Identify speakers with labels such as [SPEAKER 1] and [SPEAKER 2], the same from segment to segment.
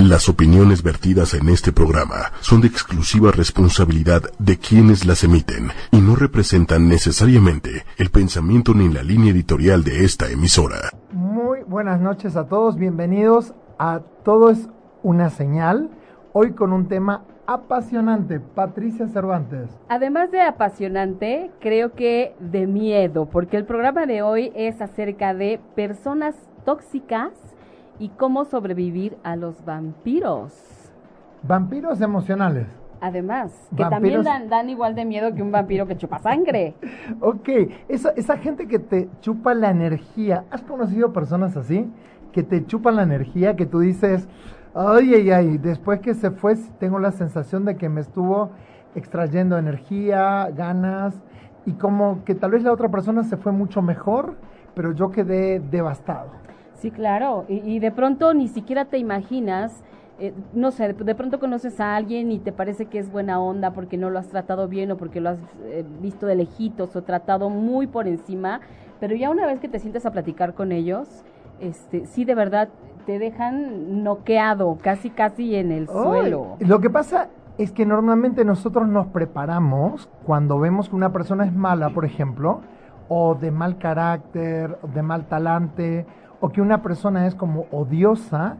[SPEAKER 1] Las opiniones vertidas en este programa son de exclusiva responsabilidad de quienes las emiten y no representan necesariamente el pensamiento ni la línea editorial de esta emisora.
[SPEAKER 2] Muy buenas noches a todos, bienvenidos a Todo es una señal, hoy con un tema apasionante, Patricia Cervantes.
[SPEAKER 3] Además de apasionante, creo que de miedo, porque el programa de hoy es acerca de personas tóxicas y cómo sobrevivir a los vampiros.
[SPEAKER 2] Vampiros emocionales.
[SPEAKER 3] Además, que también dan, igual de miedo que un vampiro que chupa sangre.
[SPEAKER 2] ok, esa, esa gente que te chupa la energía, ¿has conocido personas así? Que te chupan la energía, que tú dices, ay, ay, ay, después que se fue tengo la sensación de que me estuvo extrayendo energía, ganas, y como que tal vez la otra persona se fue mucho mejor, pero yo quedé devastado.
[SPEAKER 3] Sí, claro, y, de pronto ni siquiera te imaginas, eh, no sé, de, pronto conoces a alguien y te parece que es buena onda porque no lo has tratado bien o porque lo has eh, visto de lejitos o tratado muy por encima, pero ya una vez que te sientes a platicar con ellos, este, sí de verdad te dejan noqueado, casi casi en el suelo.
[SPEAKER 2] Lo que pasa es que normalmente nosotros nos preparamos cuando vemos que una persona es mala, por ejemplo, o de mal carácter, de mal talante, o que una persona es como odiosa,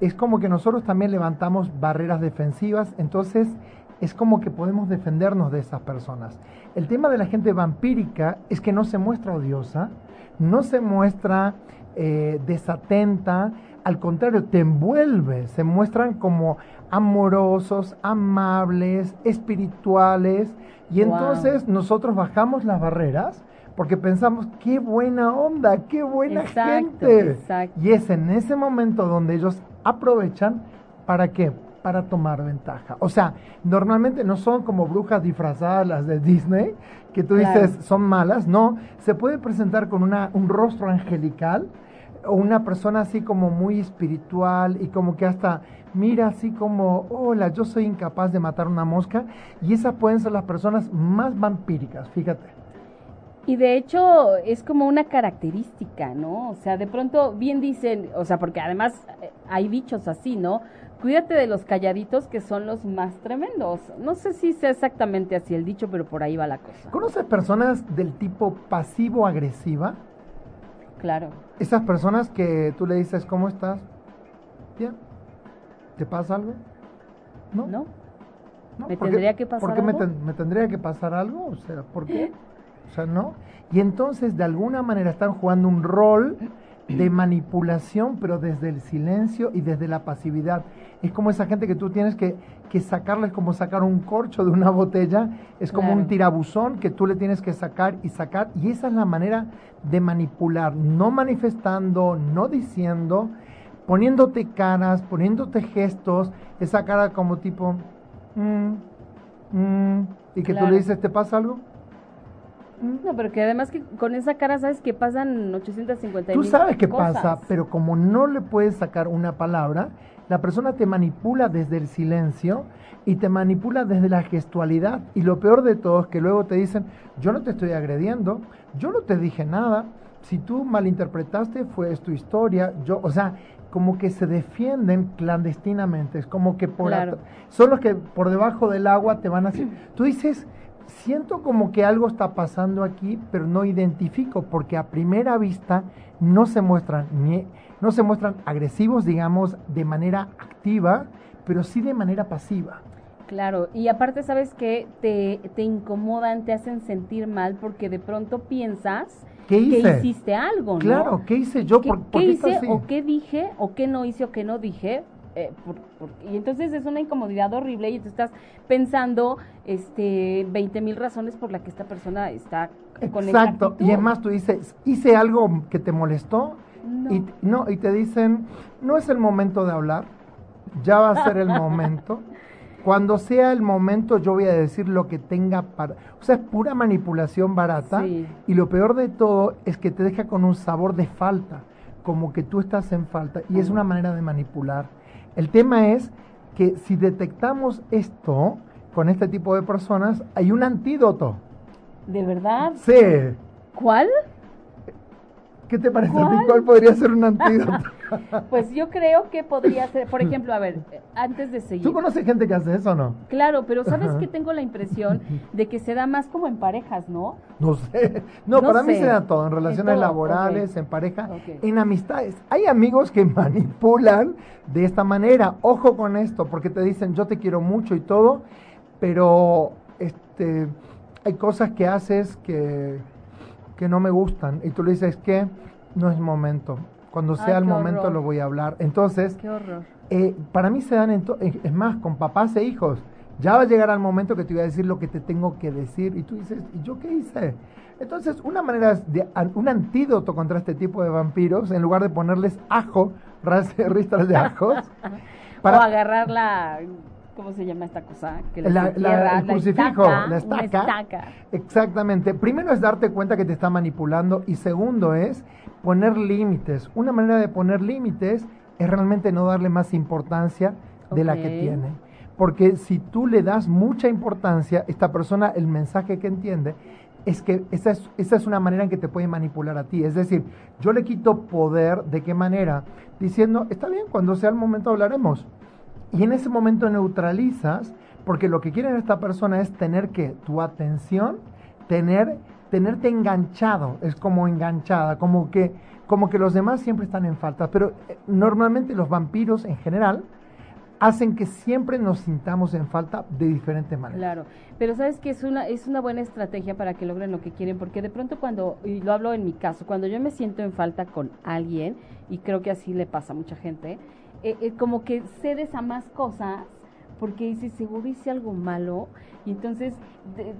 [SPEAKER 2] es como que nosotros también levantamos barreras defensivas, entonces es como que podemos defendernos de esas personas. El tema de la gente vampírica es que no se muestra odiosa, no se muestra eh, desatenta, al contrario, te envuelve, se muestran como amorosos, amables, espirituales, y entonces nosotros bajamos las barreras porque pensamos, qué buena onda, qué buena gente. Y es en ese momento donde ellos aprovechan para qué? Para tomar ventaja. O sea, normalmente no son como brujas disfrazadas las de Disney, que tú dices son malas, no, se puede presentar con una, un rostro angelical o una persona así como muy espiritual y como que hasta mira así como, hola, yo soy incapaz de matar una mosca y esas pueden ser las personas más vampíricas, fíjate.
[SPEAKER 3] Y de hecho es como una característica, ¿no? O sea, de pronto bien dicen, o sea, porque además eh, hay dichos así, ¿no? Cuídate de los calladitos que son los más tremendos. No sé si sea exactamente así el dicho, pero por ahí va la cosa.
[SPEAKER 2] ¿Conoces personas del tipo pasivo-agresiva?
[SPEAKER 3] Claro.
[SPEAKER 2] Esas personas que tú le dices, ¿cómo estás? Bien. ¿Te pasa algo?
[SPEAKER 3] No. ¿No? ¿Me tendría que pasar
[SPEAKER 2] algo? ¿Por qué me, me, tendría que pasar algo? O sea, ¿por qué? O sea, ¿no? Y entonces de alguna manera están jugando un rol de manipulación, pero desde el silencio y desde la pasividad. Es como esa gente que tú tienes que, que sacarles como sacar un corcho de una botella, es como un tirabuzón que tú le tienes que sacar y sacar, y esa es la manera de manipular, no manifestando, no diciendo, poniéndote caras, poniéndote gestos, esa cara como tipo, mm, mm", y que tú le dices, ¿te pasa algo?
[SPEAKER 3] No, pero que además que con esa cara sabes que pasan 850
[SPEAKER 2] Tú sabes qué pasa, pero como no le puedes sacar una palabra, la persona te manipula desde el silencio y te manipula desde la gestualidad. Y lo peor de todo es que luego te dicen, yo no te estoy agrediendo, yo no te dije nada, si tú malinterpretaste fue tu historia, yo, o sea, como que se defienden clandestinamente, es como que por son los que por debajo del agua te van a decir, tú dices, siento como que algo está pasando aquí, pero no identifico, porque a primera vista no se muestran, ni, no se muestran agresivos, digamos, de manera activa, pero sí de manera pasiva.
[SPEAKER 3] Claro, y aparte sabes que te, te incomodan, te hacen sentir mal porque de pronto piensas que hiciste algo, ¿no?
[SPEAKER 2] Claro, ¿qué hice yo?
[SPEAKER 3] ¿Qué, ¿por, hice o qué dije o qué no hice o qué no dije eh, y entonces es una incomodidad horrible y tú estás pensando este 20 mil razones por las que esta persona está
[SPEAKER 2] con Exacto, y además tú dices, hice algo que te molestó y no y te dicen, no es el momento de hablar, ya va a ser el momento. Cuando sea el momento yo voy a decir lo que tenga para... O sea, es pura manipulación barata y lo peor de todo es que te deja con un sabor de falta, como que tú estás en falta y es una manera de manipular. El tema es que si detectamos esto con este tipo de personas, hay un antídoto.
[SPEAKER 3] ¿De verdad?
[SPEAKER 2] Sí.
[SPEAKER 3] ¿Cuál?
[SPEAKER 2] ¿Qué te parece a ti? ¿Cuál podría ser un antídoto?
[SPEAKER 3] Pues yo creo que podría ser, por ejemplo, a ver, antes de seguir.
[SPEAKER 2] ¿Tú conoces gente que hace eso o no?
[SPEAKER 3] Claro, pero ¿sabes que tengo la impresión de que se da más como en parejas, ¿no?
[SPEAKER 2] No sé. No,
[SPEAKER 3] No
[SPEAKER 2] para mí se da todo, en relaciones
[SPEAKER 3] todo,
[SPEAKER 2] laborales, en pareja, en amistades. Hay amigos que manipulan de esta manera. Ojo con esto, porque te dicen yo te quiero mucho y todo, pero este hay cosas que haces que, que no me gustan. Y tú le dices que no es momento. Cuando
[SPEAKER 3] Ay,
[SPEAKER 2] sea el momento
[SPEAKER 3] horror.
[SPEAKER 2] lo voy a hablar. Entonces,
[SPEAKER 3] Qué horror.
[SPEAKER 2] eh, para mí se dan, eh, es más, con papás e hijos. Ya va a llegar al momento que te voy a decir lo que te tengo que decir y tú dices, ¿y yo qué hice? Entonces, una manera, de, un antídoto contra este tipo de vampiros, en lugar de ponerles ajo, ras- ristras de ajos,
[SPEAKER 3] O agarrar la, ¿cómo se llama esta cosa? Que
[SPEAKER 2] La- el crucifijo,
[SPEAKER 3] estaca,
[SPEAKER 2] la estaca.
[SPEAKER 3] estaca.
[SPEAKER 2] Exactamente. Primero es darte cuenta que te está manipulando y segundo es poner límites. Una manera de poner límites es realmente no darle más importancia de la que tiene. Porque si tú le das mucha importancia, esta persona, el mensaje que entiende es que esa es, esa es una manera en que te puede manipular a ti. Es decir, yo le quito poder, ¿de qué manera? Diciendo, está bien, cuando sea el momento hablaremos. Y en ese momento neutralizas, porque lo que quiere esta persona es tener que tu atención, tener, tenerte enganchado, es como enganchada, como que, como que los demás siempre están en falta. Pero eh, normalmente los vampiros en general hacen que siempre nos sintamos en falta de diferentes maneras.
[SPEAKER 3] Claro, pero sabes que es una es una buena estrategia para que logren lo que quieren, porque de pronto cuando y lo hablo en mi caso, cuando yo me siento en falta con alguien y creo que así le pasa a mucha gente, eh, como que cedes a más cosas porque dices seguro hice algo malo y entonces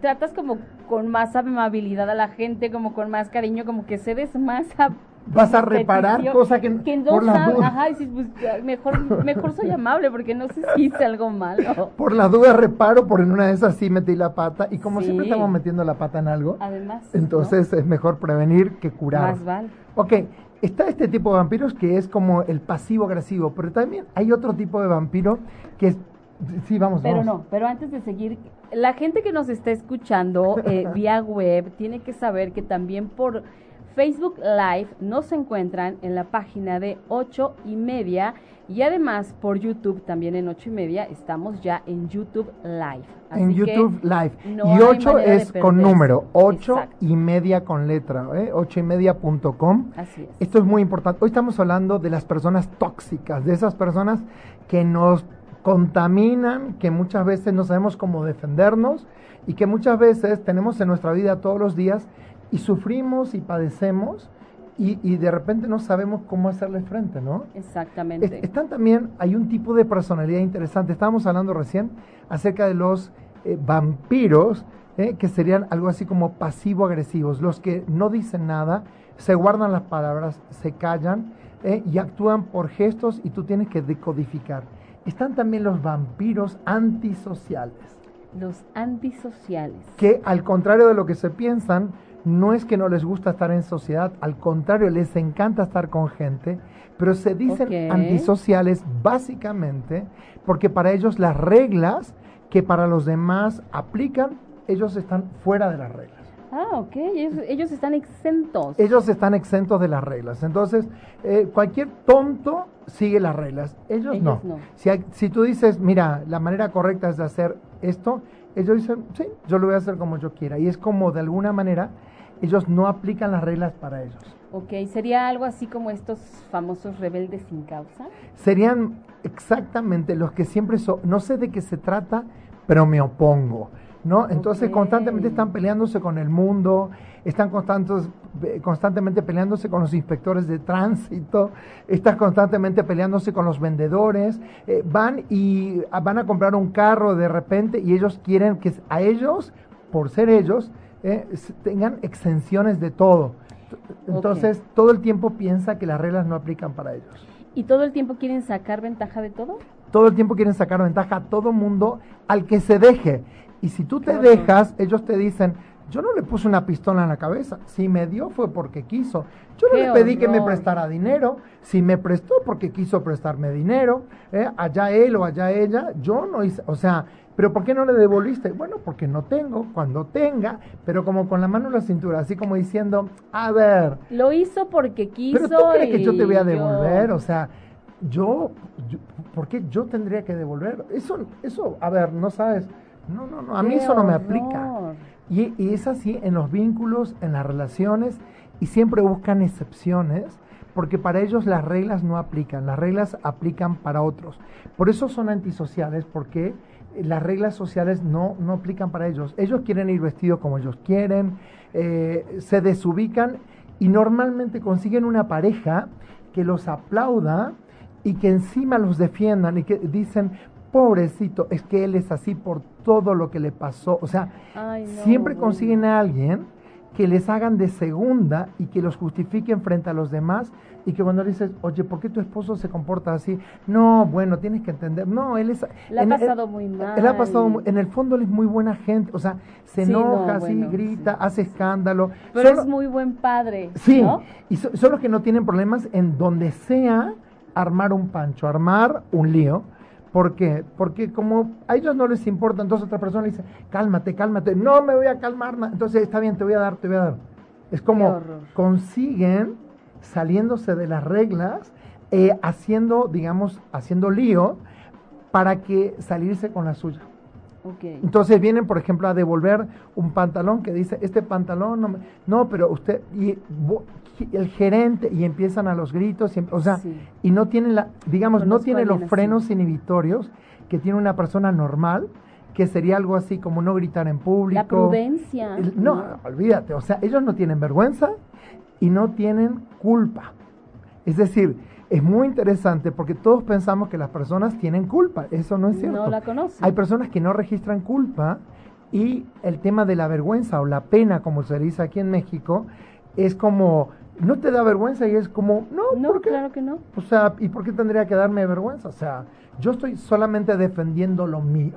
[SPEAKER 3] tratas como con más amabilidad a la gente, como con más cariño, como que cedes más a
[SPEAKER 2] Vas a reparar cosa que,
[SPEAKER 3] que no
[SPEAKER 2] por la duda,
[SPEAKER 3] ajá, dices, pues, mejor mejor soy amable porque no sé si hice algo malo.
[SPEAKER 2] por la duda reparo, por en una de esas sí metí la pata y como siempre
[SPEAKER 3] Sí.
[SPEAKER 2] estamos metiendo la pata en algo,
[SPEAKER 3] Además, ¿no?
[SPEAKER 2] entonces es mejor prevenir que curar.
[SPEAKER 3] Más vale.
[SPEAKER 2] Ok, está este tipo de vampiros que es como el pasivo agresivo, pero también hay otro tipo de vampiro que es... Sí, vamos,
[SPEAKER 3] Pero
[SPEAKER 2] vamos.
[SPEAKER 3] no, pero antes de seguir, la gente que nos está escuchando eh, vía web tiene que saber que también por Facebook Live nos encuentran en la página de ocho y media y además por YouTube también en ocho y media estamos ya en YouTube Live.
[SPEAKER 2] En
[SPEAKER 3] Así
[SPEAKER 2] YouTube Live.
[SPEAKER 3] no
[SPEAKER 2] y
[SPEAKER 3] hay
[SPEAKER 2] 8
[SPEAKER 3] manera de
[SPEAKER 2] es con número, 8
[SPEAKER 3] Exacto.
[SPEAKER 2] y media con letra, ¿eh? 8 y media.com.
[SPEAKER 3] Así es.
[SPEAKER 2] Esto es muy importante. Hoy estamos hablando de las personas tóxicas, de esas personas que nos contaminan, que muchas veces no sabemos cómo defendernos y que muchas veces tenemos en nuestra vida todos los días y sufrimos y padecemos y, y de repente no sabemos cómo hacerle frente, ¿no?
[SPEAKER 3] Exactamente.
[SPEAKER 2] Es- están también, hay un tipo de personalidad interesante. Estábamos hablando recién acerca de los eh, vampiros, eh, que serían algo así como pasivo-agresivos, los que no dicen nada, se guardan las palabras, se callan eh, y actúan por gestos y tú tienes que decodificar. Están también los vampiros antisociales
[SPEAKER 3] Los antisociales.
[SPEAKER 2] que al contrario de lo que se piensan, no es que no les gusta estar en sociedad, al contrario, les encanta estar con gente, pero se dicen antisociales básicamente porque para ellos las reglas que para los demás aplican, ellos están fuera de las reglas.
[SPEAKER 3] Ah, ok. Ellos, ellos están exentos.
[SPEAKER 2] Ellos están exentos de las reglas. Entonces, eh, cualquier tonto sigue las reglas. Ellos,
[SPEAKER 3] Ellos
[SPEAKER 2] no.
[SPEAKER 3] no.
[SPEAKER 2] Si, hay- si tú dices, mira, la manera correcta es de hacer esto, ellos dicen, sí, yo lo voy a hacer como yo quiera. Y es como de alguna manera, ellos no aplican las reglas para ellos.
[SPEAKER 3] Ok, sería algo así como estos famosos rebeldes sin causa.
[SPEAKER 2] Serían exactamente los que siempre son, no sé de qué se trata, pero me opongo. ¿No? Entonces constantemente están peleándose con el mundo, están constantes- eh, constantemente peleándose con los inspectores de tránsito, están constantemente peleándose con los vendedores, eh, van y ah, van a comprar un carro de repente y ellos quieren que a ellos, por ser ellos, eh, tengan exenciones de todo. Entonces todo el tiempo piensa que las reglas no aplican para ellos
[SPEAKER 3] ¿Y todo el tiempo quieren sacar ventaja de todo?
[SPEAKER 2] todo el tiempo quieren sacar ventaja a todo mundo al que se deje. Y si tú te dejas, ellos te dicen, Yo no le puse una pistola en la cabeza. Si me dio fue porque quiso. Yo no le pedí que me prestara dinero. Si me prestó porque quiso prestarme dinero. ¿eh? Allá él o allá ella. Yo no hice. O sea, ¿pero por qué no le devolviste? Bueno, porque no tengo. Cuando tenga. Pero como con la mano en la cintura. Así como diciendo, a ver.
[SPEAKER 3] Lo hizo porque quiso.
[SPEAKER 2] Pero tú crees que yo te voy a devolver.
[SPEAKER 3] yo-
[SPEAKER 2] O sea, yo, yo- ¿Por qué yo tendría que devolver? Eso, eso, a ver, no sabes. No, no, no. A mí eso no me aplica. Y, y es así en los vínculos, en las relaciones, y siempre buscan excepciones, porque para ellos las reglas no aplican, las reglas aplican para otros. Por eso son antisociales, porque las reglas sociales no, no aplican para ellos. Ellos quieren ir vestidos como ellos quieren, eh, se desubican y normalmente consiguen una pareja que los aplauda y que encima los defiendan y que dicen, pobrecito, es que él es así por todo lo que le pasó. O sea,
[SPEAKER 3] Ay, no,
[SPEAKER 2] siempre consiguen a alguien que les hagan de segunda y que los justifiquen frente a los demás y que cuando le dices, oye, ¿por qué tu esposo se comporta así? No, bueno, tienes que entender. No, él es...
[SPEAKER 3] Le ha pasado
[SPEAKER 2] él-
[SPEAKER 3] muy mal.
[SPEAKER 2] Él ha pasado muy- En el fondo él es muy buena gente. O sea, se
[SPEAKER 3] Sí, no,
[SPEAKER 2] enoja, así,
[SPEAKER 3] bueno,
[SPEAKER 2] grita,
[SPEAKER 3] sí.
[SPEAKER 2] hace escándalo.
[SPEAKER 3] Pero es muy buen padre.
[SPEAKER 2] Sí,
[SPEAKER 3] ¿no?
[SPEAKER 2] y so- son los que no tienen problemas en donde sea armar un pancho, armar un lío. ¿Por qué? Porque como a ellos no les importa, entonces otra persona le dice, cálmate, cálmate, no me voy a calmar, entonces está bien, te voy a dar, te voy a dar. Es como consiguen saliéndose de las reglas, eh, haciendo, digamos, haciendo lío para que salirse con la suya. Entonces vienen, por ejemplo, a devolver un pantalón que dice, este pantalón no, me- no pero usted, y el gerente, y empiezan a los gritos, y em- o sea,
[SPEAKER 3] Sí.
[SPEAKER 2] y no tienen la, digamos, no tiene los frenos inhibitorios que tiene una persona normal, que sería algo así como no gritar en público.
[SPEAKER 3] La prudencia.
[SPEAKER 2] El- no, olvídate, o sea, ellos no tienen vergüenza y no tienen culpa. Es decir, es muy interesante porque todos pensamos que las personas tienen culpa, eso no es cierto.
[SPEAKER 3] No la conocen.
[SPEAKER 2] Hay personas que no registran culpa y el tema de la vergüenza o la pena, como se dice aquí en México, es como, no te da vergüenza y es como, no,
[SPEAKER 3] No,
[SPEAKER 2] ¿por qué?
[SPEAKER 3] claro que no.
[SPEAKER 2] O sea, ¿y por qué tendría que darme vergüenza? O sea, yo estoy solamente defendiendo lo mío,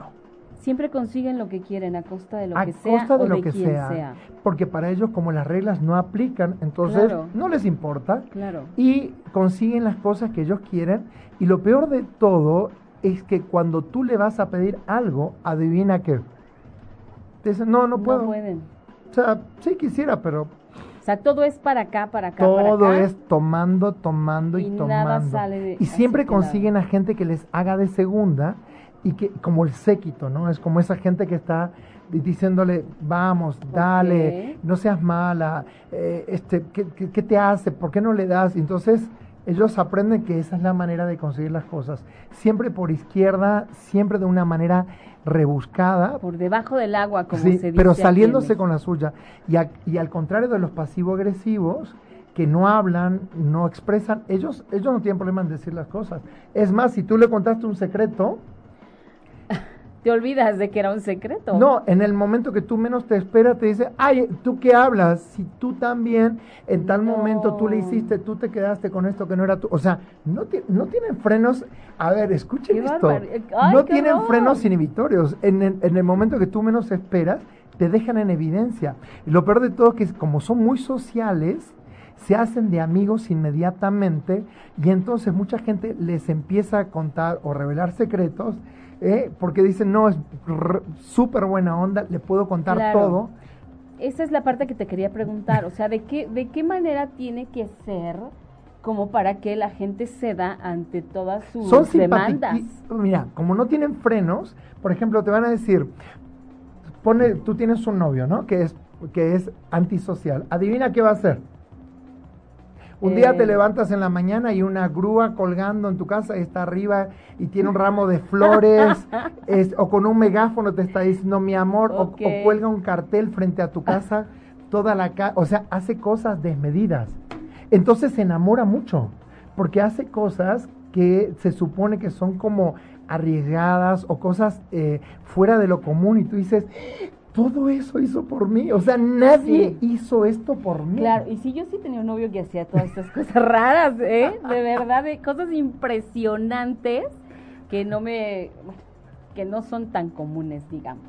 [SPEAKER 3] Siempre consiguen lo que quieren a costa de lo
[SPEAKER 2] a
[SPEAKER 3] que sea
[SPEAKER 2] costa de
[SPEAKER 3] o
[SPEAKER 2] lo
[SPEAKER 3] de
[SPEAKER 2] que sea,
[SPEAKER 3] sea.
[SPEAKER 2] porque para ellos como las reglas no aplican, entonces
[SPEAKER 3] Claro.
[SPEAKER 2] no les importa
[SPEAKER 3] Claro.
[SPEAKER 2] y consiguen las cosas que ellos quieren. Y lo peor de todo es que cuando tú le vas a pedir algo, adivina qué. Te dicen, no, no puedo.
[SPEAKER 3] pueden.
[SPEAKER 2] O sea, sí quisiera, pero
[SPEAKER 3] sea, todo es para acá, para acá, para
[SPEAKER 2] todo
[SPEAKER 3] acá.
[SPEAKER 2] es tomando, tomando y,
[SPEAKER 3] Y nada
[SPEAKER 2] tomando.
[SPEAKER 3] sale de-
[SPEAKER 2] y siempre
[SPEAKER 3] nada.
[SPEAKER 2] consiguen a gente que les haga de segunda y que como el séquito, ¿no? Es como esa gente que está di- diciéndole, vamos, dale, no seas mala, eh, este, ¿qué, qué, qué te hace? ¿Por qué no le das? Entonces ellos aprenden que esa es la manera de conseguir las cosas. Siempre por izquierda, siempre de una manera rebuscada,
[SPEAKER 3] Por debajo del agua, como
[SPEAKER 2] Sí,
[SPEAKER 3] se dice.
[SPEAKER 2] pero saliéndose con la suya. Y, a- y al contrario de los pasivo-agresivos, que no hablan, no expresan, ellos, ellos no tienen problema en decir las cosas. Es más, si tú le contaste un secreto,
[SPEAKER 3] Te olvidas de que era un secreto.
[SPEAKER 2] no, en el momento que tú menos te esperas, te dice, ay, ¿tú qué hablas? Si tú también, en tal
[SPEAKER 3] No.
[SPEAKER 2] momento tú le hiciste, tú te quedaste con esto que no era tú. O sea, no, ti- no tienen frenos. A ver, escuchen esto.
[SPEAKER 3] Ay,
[SPEAKER 2] no tienen
[SPEAKER 3] horror.
[SPEAKER 2] frenos inhibitorios. En el, en el momento que tú menos esperas, te dejan en evidencia. Y lo peor de todo es que como son muy sociales, se hacen de amigos inmediatamente y entonces mucha gente les empieza a contar o revelar secretos ¿eh? porque dicen, no, es súper buena onda, le puedo contar
[SPEAKER 3] Claro.
[SPEAKER 2] todo.
[SPEAKER 3] Esa es la parte que te quería preguntar. O sea, ¿de qué, de qué manera tiene que ser como para que la gente ceda ante todas sus
[SPEAKER 2] Son
[SPEAKER 3] demandas?
[SPEAKER 2] Mira, como no tienen frenos, por ejemplo, te van a decir, pone, tú tienes un novio, ¿no? Que es, que es antisocial. Adivina qué va a hacer. Un día te
[SPEAKER 3] Eh.
[SPEAKER 2] levantas en la mañana y una grúa colgando en tu casa está arriba y tiene un ramo de flores, es- o con un megáfono te está diciendo mi amor, o, cuelga un cartel frente a tu casa, toda la casa, o sea, hace cosas desmedidas. Entonces se enamora mucho, porque hace cosas que se supone que son como arriesgadas o cosas eh, fuera de lo común y tú dices, todo eso hizo por mí, o sea, nadie
[SPEAKER 3] Sí.
[SPEAKER 2] hizo esto por mí.
[SPEAKER 3] Claro, y si yo sí tenía un novio que hacía todas estas cosas raras, ¿eh? De verdad, de cosas impresionantes que no me, que no son tan comunes, digamos.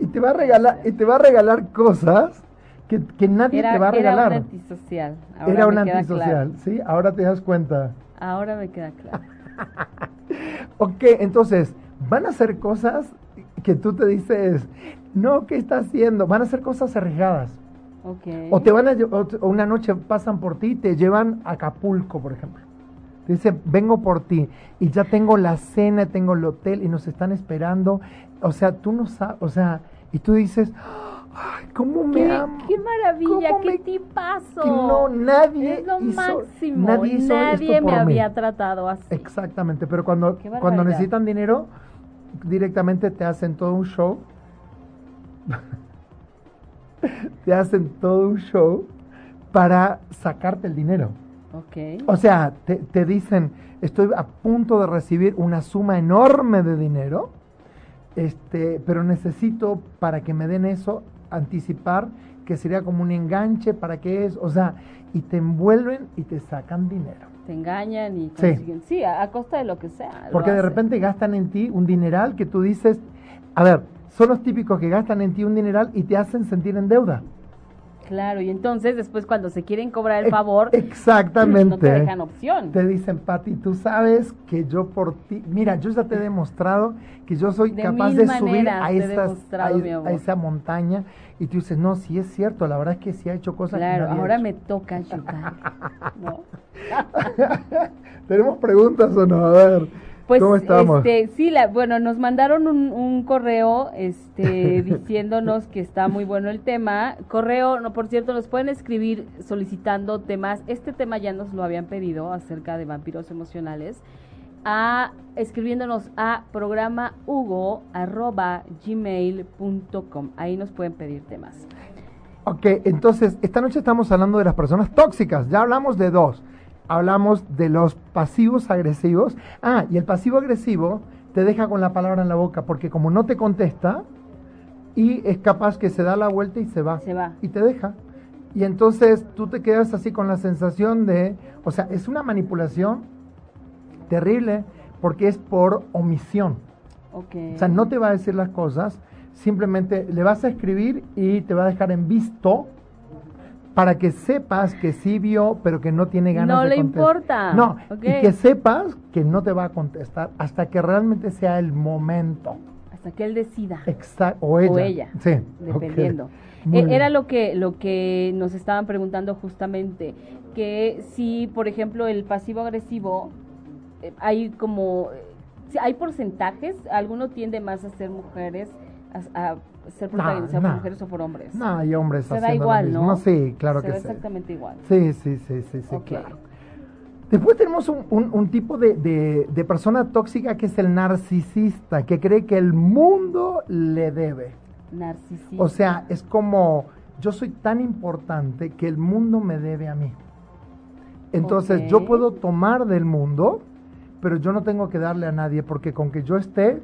[SPEAKER 2] y te va a regalar, y te va a regalar cosas que, que nadie
[SPEAKER 3] Era,
[SPEAKER 2] te va a regalar.
[SPEAKER 3] era un antisocial. Ahora
[SPEAKER 2] Era un antisocial,
[SPEAKER 3] claro.
[SPEAKER 2] ¿sí? Ahora te das cuenta.
[SPEAKER 3] Ahora me queda claro.
[SPEAKER 2] Ok, entonces, van a hacer cosas que tú te dices, no, ¿qué está haciendo? Van a hacer cosas arriesgadas.
[SPEAKER 3] Ok.
[SPEAKER 2] O te van a o una noche pasan por ti y te llevan a Acapulco, por ejemplo. Te dicen, vengo por ti y ya tengo la cena, tengo el hotel y nos están esperando. O sea, tú no sabes, o sea, y tú dices, ay, ¿cómo me
[SPEAKER 3] ¡Qué,
[SPEAKER 2] ama?
[SPEAKER 3] qué maravilla!
[SPEAKER 2] ¿Cómo
[SPEAKER 3] ¡Qué
[SPEAKER 2] me-
[SPEAKER 3] tipazo!
[SPEAKER 2] que no, nadie
[SPEAKER 3] Es lo
[SPEAKER 2] hizo-
[SPEAKER 3] máximo.
[SPEAKER 2] nadie hizo
[SPEAKER 3] Nadie
[SPEAKER 2] esto
[SPEAKER 3] me
[SPEAKER 2] por mí.
[SPEAKER 3] había tratado así.
[SPEAKER 2] Exactamente, pero cuando, cuando necesitan dinero, directamente te hacen todo un show. te hacen todo un show para sacarte el dinero.
[SPEAKER 3] Ok.
[SPEAKER 2] O sea, te, te dicen, estoy a punto de recibir una suma enorme de dinero, este, pero necesito para que me den eso, anticipar que sería como un enganche para que es, o sea, y te envuelven y te sacan dinero.
[SPEAKER 3] Te engañan y
[SPEAKER 2] Sí.
[SPEAKER 3] consiguen. Sí, a, a costa de lo que sea.
[SPEAKER 2] Porque de repente gastan en ti un dineral que tú dices, a ver, son los típicos que gastan en ti un dineral y te hacen sentir en deuda.
[SPEAKER 3] Claro, y entonces después cuando se quieren cobrar el favor,
[SPEAKER 2] Exactamente.
[SPEAKER 3] no te dejan opción.
[SPEAKER 2] Te dicen, Pati, tú sabes que yo por ti, mira, yo ya te he demostrado que yo soy
[SPEAKER 3] De
[SPEAKER 2] capaz de subir a, esas- a, esa montaña y tú dices, no, sí es cierto, la verdad es que sí ha hecho cosas
[SPEAKER 3] Claro,
[SPEAKER 2] ha
[SPEAKER 3] ahora
[SPEAKER 2] hecho".
[SPEAKER 3] me toca ayudar. ¿no?
[SPEAKER 2] ¿Tenemos preguntas o no? A ver,
[SPEAKER 3] Pues,
[SPEAKER 2] ¿cómo estamos?
[SPEAKER 3] este, sí, la, bueno, nos mandaron un, un correo, este, diciéndonos que está muy bueno el tema. Correo, no, por cierto, nos pueden escribir solicitando temas. Este tema ya nos lo habían pedido acerca de vampiros emocionales. A, escribiéndonos a programa hugo arroba gmail.com. Ahí nos pueden pedir temas.
[SPEAKER 2] Ok, entonces, esta noche estamos hablando de las personas tóxicas. Ya hablamos de dos. Hablamos de los pasivos agresivos. Ah, y el pasivo agresivo te deja con la palabra en la boca, porque como no te contesta, y es capaz que se da la vuelta y se va.
[SPEAKER 3] Se va.
[SPEAKER 2] Y te deja. Y entonces tú te quedas así con la sensación de, o sea, es una manipulación terrible porque es por omisión.
[SPEAKER 3] Ok.
[SPEAKER 2] O sea, no te va a decir las cosas, simplemente le vas a escribir y te va a dejar en visto para que sepas que sí vio, pero que no tiene ganas
[SPEAKER 3] No
[SPEAKER 2] de
[SPEAKER 3] le
[SPEAKER 2] contestar.
[SPEAKER 3] importa.
[SPEAKER 2] No, y que sepas que no te va a contestar hasta que realmente sea el momento.
[SPEAKER 3] Hasta que él decida.
[SPEAKER 2] Exacto, o ella.
[SPEAKER 3] o ella,
[SPEAKER 2] Sí,
[SPEAKER 3] dependiendo. Eh,
[SPEAKER 2] bien.
[SPEAKER 3] Era lo que lo que nos estaban preguntando justamente que si, por ejemplo, el pasivo agresivo eh, hay como eh, si hay porcentajes, alguno tiende más a ser mujeres a, a ser protagonizado
[SPEAKER 2] no.
[SPEAKER 3] por mujeres o por hombres.
[SPEAKER 2] No, hay hombres
[SPEAKER 3] Se da igual,
[SPEAKER 2] mismo.
[SPEAKER 3] ¿no?
[SPEAKER 2] Sí, claro
[SPEAKER 3] Se
[SPEAKER 2] que
[SPEAKER 3] da
[SPEAKER 2] sí.
[SPEAKER 3] exactamente igual.
[SPEAKER 2] Sí, sí, sí, sí, sí, claro. Después tenemos un, un- un tipo de, de- de persona tóxica que es el narcisista, que cree que el mundo le debe.
[SPEAKER 3] Narcisista.
[SPEAKER 2] O sea, es como, yo soy tan importante que el mundo me debe a mí. Entonces, yo puedo tomar del mundo, pero yo no tengo que darle a nadie, porque con que yo esté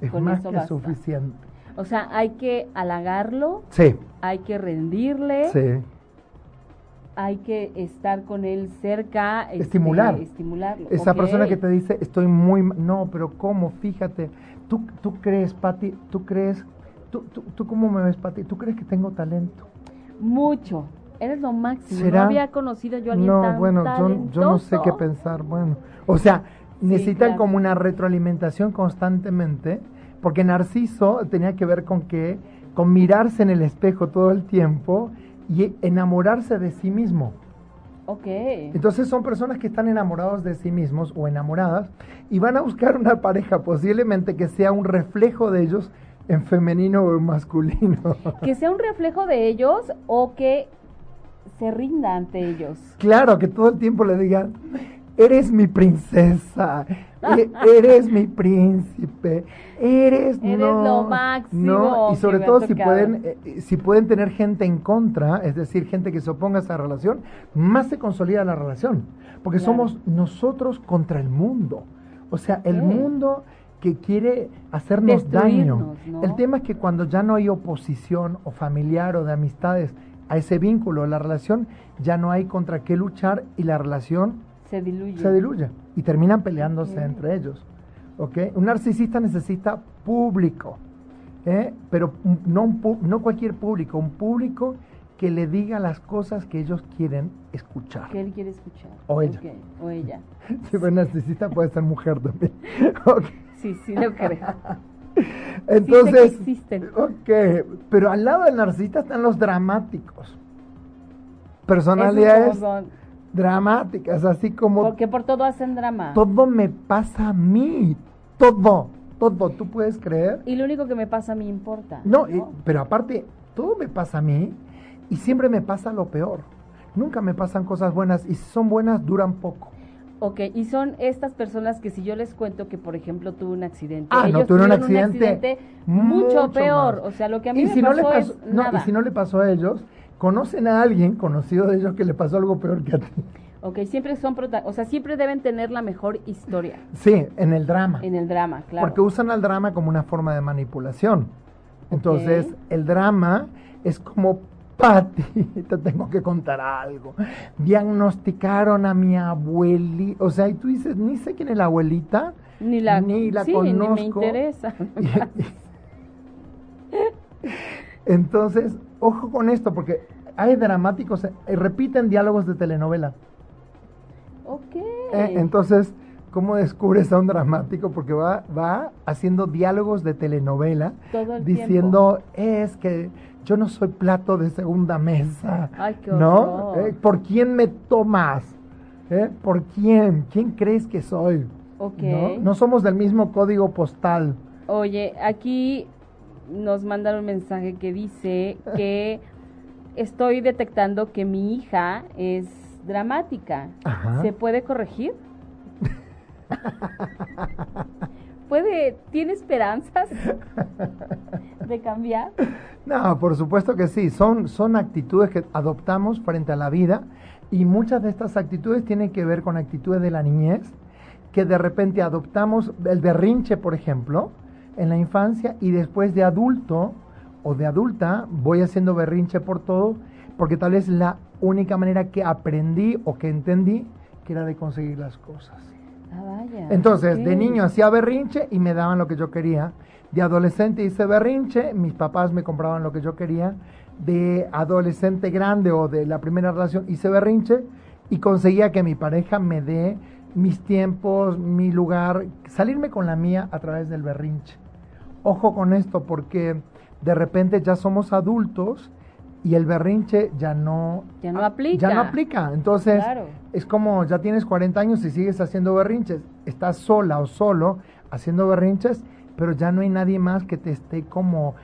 [SPEAKER 2] es
[SPEAKER 3] Con
[SPEAKER 2] más que
[SPEAKER 3] basta.
[SPEAKER 2] suficiente.
[SPEAKER 3] O sea, hay que halagarlo,
[SPEAKER 2] Sí,
[SPEAKER 3] hay que rendirle,
[SPEAKER 2] sí.
[SPEAKER 3] hay que estar con él cerca, este,
[SPEAKER 2] Estimular.
[SPEAKER 3] estimularlo.
[SPEAKER 2] Esa persona que te dice, estoy muy... ma-". No, pero ¿cómo? Fíjate. ¿Tú, tú crees, Pati? ¿Tú crees? ¿Tú, tú, tú cómo me ves, Pati? ¿Tú crees que tengo talento?
[SPEAKER 3] Mucho. Eres lo máximo.
[SPEAKER 2] ¿Será?
[SPEAKER 3] No había conocido yo a alguien
[SPEAKER 2] No,
[SPEAKER 3] tan
[SPEAKER 2] bueno, yo, yo no sé qué pensar. Bueno, o sea, necesitan
[SPEAKER 3] claro.
[SPEAKER 2] como una retroalimentación constantemente, porque Narciso tenía que ver con que, con mirarse en el espejo todo el tiempo y enamorarse de sí mismo.
[SPEAKER 3] Ok.
[SPEAKER 2] Entonces son personas que están enamorados de sí mismos o enamoradas y van a buscar una pareja posiblemente que sea un reflejo de ellos en femenino o en masculino.
[SPEAKER 3] Que sea un reflejo de ellos o que se rinda ante ellos.
[SPEAKER 2] claro, que todo el tiempo le digan, eres mi princesa, e- eres mi príncipe, eres,
[SPEAKER 3] Eres
[SPEAKER 2] no,
[SPEAKER 3] lo máximo
[SPEAKER 2] no". Y sobre todo si pueden, eh, si pueden tener gente en contra, es decir, gente que se oponga a esa relación, más se consolida la relación, porque
[SPEAKER 3] Claro.
[SPEAKER 2] somos nosotros contra el mundo. O sea, el mundo que quiere hacernos daño. El tema es que cuando ya no hay oposición o familiar o de amistades a ese vínculo, la relación, ya no hay contra qué luchar y la relación
[SPEAKER 3] Se diluye.
[SPEAKER 2] se diluye y terminan peleándose entre ellos. ¿ok? Un narcisista necesita público. ¿eh? pero no, un no cualquier público, un público que le diga las cosas que ellos quieren escuchar.
[SPEAKER 3] Que él quiere escuchar.
[SPEAKER 2] O ella.
[SPEAKER 3] O ella.
[SPEAKER 2] Si fue narcisista puede ser mujer también.
[SPEAKER 3] Sí, sí, lo creo.
[SPEAKER 2] Entonces,
[SPEAKER 3] sí existen.
[SPEAKER 2] ok, pero al lado del narcisista están los dramáticos. Personalidades dramáticas, así como...
[SPEAKER 3] Porque por todo hacen drama.
[SPEAKER 2] Todo me pasa a mí, todo, todo, ¿tú puedes creer?
[SPEAKER 3] Y lo único que me pasa a mí importa.
[SPEAKER 2] No, pero aparte, todo me pasa a mí y siempre me pasa lo peor. Nunca me pasan cosas buenas y si son buenas duran poco.
[SPEAKER 3] Ok, y son estas personas que si yo les cuento que, por ejemplo, tuve un accidente,
[SPEAKER 2] ah,
[SPEAKER 3] ellos
[SPEAKER 2] no, tuvieron un accidente,
[SPEAKER 3] mucho, peor. O sea, lo que a mí me pasó, le es
[SPEAKER 2] Y si no le pasó a ellos, conocen a alguien conocido de ellos que le pasó algo peor que a ti.
[SPEAKER 3] Ok, siempre son o sea, siempre deben tener la mejor historia.
[SPEAKER 2] Sí, en el drama.
[SPEAKER 3] En el drama, claro.
[SPEAKER 2] Porque usan al drama como una forma de manipulación. Entonces, el drama es como Pati, te tengo que contar algo. Diagnosticaron a mi abuelita, o sea, y tú dices, ni sé quién es la abuelita,
[SPEAKER 3] ni la,
[SPEAKER 2] ni la conozco.
[SPEAKER 3] Ni me interesa.
[SPEAKER 2] Entonces, ojo con esto, porque hay dramáticos, eh, repiten diálogos de telenovela.
[SPEAKER 3] Ok.
[SPEAKER 2] Eh, entonces, ¿cómo descubres a un dramático? Porque va, va haciendo diálogos de telenovela,
[SPEAKER 3] Todo el
[SPEAKER 2] diciendo, es que yo no soy plato de segunda mesa.
[SPEAKER 3] Ay, qué
[SPEAKER 2] ¿No? Eh, ¿Por quién me tomas? ¿Eh? ¿Por quién? ¿Quién crees que soy?
[SPEAKER 3] Okay.
[SPEAKER 2] ¿No? no somos del mismo código postal.
[SPEAKER 3] Oye, aquí nos mandaron un mensaje que dice que estoy detectando que mi hija es dramática. ¿Se puede corregir? ¿Puede, tiene esperanzas de cambiar?
[SPEAKER 2] No, por supuesto que sí. Son, son actitudes que adoptamos frente a la vida y muchas de estas actitudes tienen que ver con actitudes de la niñez que de repente adoptamos el berrinche, por ejemplo, en la infancia y después de adulto o de adulta voy haciendo berrinche por todo porque tal vez la única manera que aprendí o que entendí que era de conseguir las cosas.
[SPEAKER 3] Ah,
[SPEAKER 2] Entonces, de niño hacía berrinche y me daban lo que yo quería. De adolescente hice berrinche, mis papás me compraban lo que yo quería. De adolescente grande o de la primera relación hice berrinche y conseguía que mi pareja me dé mis tiempos, mi lugar, salirme con la mía a través del berrinche. Ojo con esto porque de repente ya somos adultos y el berrinche ya no
[SPEAKER 3] ya no aplica.
[SPEAKER 2] Ya no aplica. Entonces, es como ya tienes 40 años y sigues haciendo berrinches, estás sola o solo haciendo berrinches, pero ya no hay nadie más que te esté como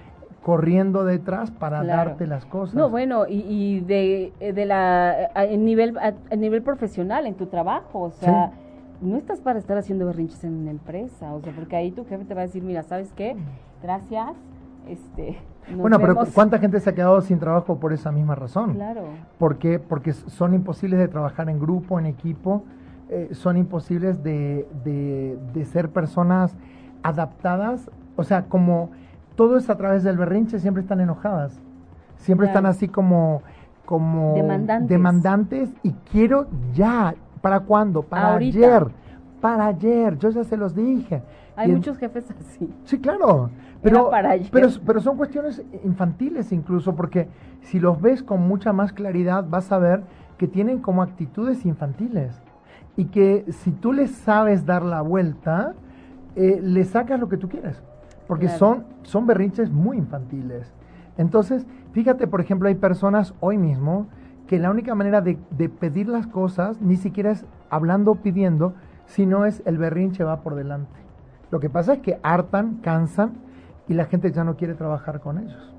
[SPEAKER 2] corriendo detrás para darte las cosas.
[SPEAKER 3] No, bueno, y, de, de la nivel a, nivel profesional en tu trabajo, o sea, no estás para estar haciendo berrinches en una empresa, o sea, porque ahí tu jefe te va a decir, mira, ¿sabes qué? Gracias, este
[SPEAKER 2] bueno, pero ¿cuánta gente se ha quedado sin trabajo por esa misma razón?
[SPEAKER 3] Claro.
[SPEAKER 2] ¿Por qué? Porque son imposibles de trabajar en grupo, en equipo, eh, son imposibles de, de, ser personas adaptadas, o sea, como todo es a través del berrinche, siempre están enojadas, siempre están así como, como demandantes. y quiero ya, ¿para cuándo? Para ayer, para ayer, yo ya se los dije.
[SPEAKER 3] Hay muchos jefes así.
[SPEAKER 2] Sí, claro. Pero, pero, pero son cuestiones infantiles incluso, porque si los ves con mucha más claridad, vas a ver que tienen como actitudes infantiles. Y que si tú les sabes dar la vuelta, eh, le sacas lo que tú quieres. Porque son, son berrinches muy infantiles. Entonces, fíjate, por ejemplo, hay personas hoy mismo que la única manera de, de pedir las cosas ni siquiera es hablando o pidiendo, sino es el berrinche va por delante. Lo que pasa es que hartan, cansan y la gente ya no quiere trabajar con ellos.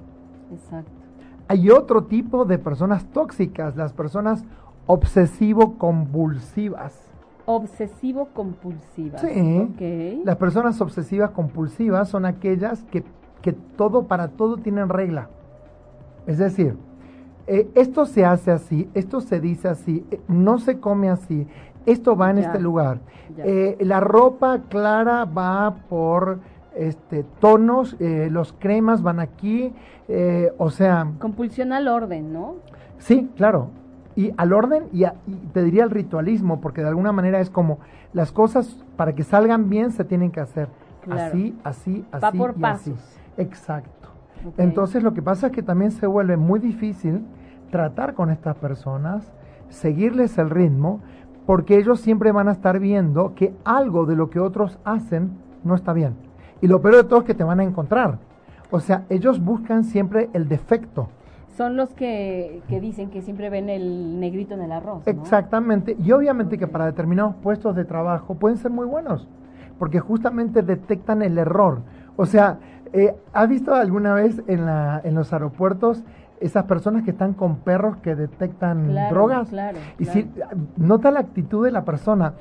[SPEAKER 3] Exacto.
[SPEAKER 2] Hay otro tipo de personas tóxicas, las personas obsesivo-compulsivas.
[SPEAKER 3] Obsesivo-compulsivas.
[SPEAKER 2] Sí. Las personas obsesivas compulsivas son aquellas que, que, todo para todo tienen regla. Es decir, eh, esto se hace así, esto se dice así, eh, no se come así, esto va en este lugar. Eh, la ropa clara va por este tonos, eh, los cremas van aquí, eh, o sea...
[SPEAKER 3] Compulsión al orden, ¿no?
[SPEAKER 2] Sí, claro. Y al orden y, te diría el ritualismo, porque de alguna manera es como las cosas para que salgan bien se tienen que hacer. así, así, así.
[SPEAKER 3] Va por
[SPEAKER 2] y
[SPEAKER 3] pasos.
[SPEAKER 2] así. Exacto. Entonces lo que pasa es que también se vuelve muy difícil tratar con estas personas, seguirles el ritmo, porque ellos siempre van a estar viendo que algo de lo que otros hacen no está bien. Y lo peor de todo es que te van a encontrar. O sea, ellos buscan siempre el defecto.
[SPEAKER 3] Son los que, que dicen que siempre ven el negrito en el arroz. ¿no?
[SPEAKER 2] Exactamente. Y obviamente que para determinados puestos de trabajo pueden ser muy buenos, porque justamente detectan el error. O sea, eh, ¿has visto alguna vez en, la, en los aeropuertos esas personas que están con perros que detectan
[SPEAKER 3] Claro,
[SPEAKER 2] drogas?
[SPEAKER 3] claro,
[SPEAKER 2] Y
[SPEAKER 3] claro.
[SPEAKER 2] si nota la actitud de la persona.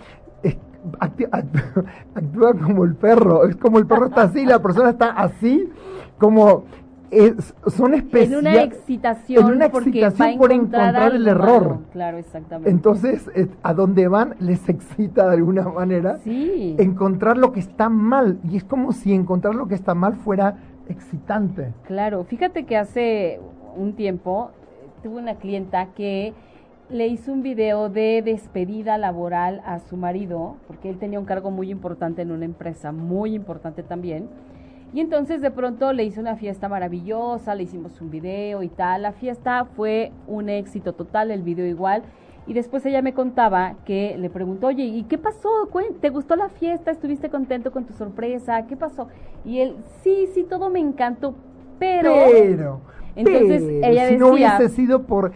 [SPEAKER 2] es- acti- act- actúa como el perro, es como el perro está así, la persona está así, como es- son
[SPEAKER 3] En
[SPEAKER 2] especiales.
[SPEAKER 3] una excitación,
[SPEAKER 2] en una excitación por
[SPEAKER 3] encontrar,
[SPEAKER 2] encontrar el error.
[SPEAKER 3] malo. Claro, exactamente.
[SPEAKER 2] Entonces, a donde van les excita de alguna manera
[SPEAKER 3] sí.
[SPEAKER 2] encontrar lo que está mal. Y es como si encontrar lo que está mal fuera excitante.
[SPEAKER 3] Claro, fíjate que hace un tiempo eh, tuve una clienta que le hizo un video de despedida laboral a su marido, porque él tenía un cargo muy importante en una empresa, muy importante también. Y entonces de pronto le hizo una fiesta maravillosa, le hicimos un video y tal. La fiesta fue un éxito total, el video igual. Y después ella me contaba que le preguntó, oye, ¿y qué pasó? ¿Te gustó la fiesta? ¿Estuviste contento con tu sorpresa? ¿Qué pasó? Y él, sí, sí, todo me encantó, pero...
[SPEAKER 2] Pero,
[SPEAKER 3] Entonces,
[SPEAKER 2] pero,
[SPEAKER 3] ella
[SPEAKER 2] si no
[SPEAKER 3] decía-
[SPEAKER 2] hubiese sido por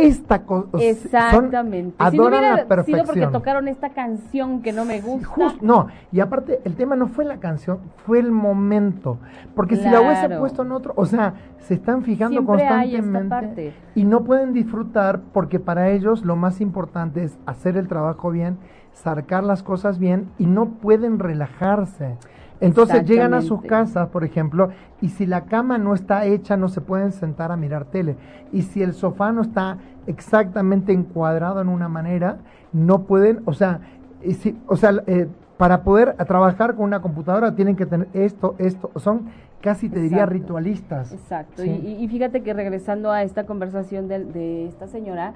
[SPEAKER 2] esta cosa,
[SPEAKER 3] Exactamente. si no
[SPEAKER 2] adoran
[SPEAKER 3] hubiera
[SPEAKER 2] la
[SPEAKER 3] sido porque
[SPEAKER 2] perfección.
[SPEAKER 3] tocaron esta canción que no me gusta,
[SPEAKER 2] no, y aparte el tema no fue la canción, fue el momento. Porque si la hubiese puesto en otro, o sea, se están fijando
[SPEAKER 3] Siempre
[SPEAKER 2] constantemente y no pueden disfrutar porque para ellos lo más importante es hacer el trabajo bien, sacar las cosas bien y no pueden relajarse. Entonces llegan a sus casas, por ejemplo, y si la cama no está hecha, no se pueden sentar a mirar tele. Y si el sofá no está exactamente encuadrado en una manera, no pueden, o sea, y si- o sea, eh, para poder trabajar con una computadora tienen que tener esto, esto, son casi te diría ritualistas.
[SPEAKER 3] Exacto.
[SPEAKER 2] Sí.
[SPEAKER 3] Y, y- y fíjate que regresando a esta conversación de, de esta señora,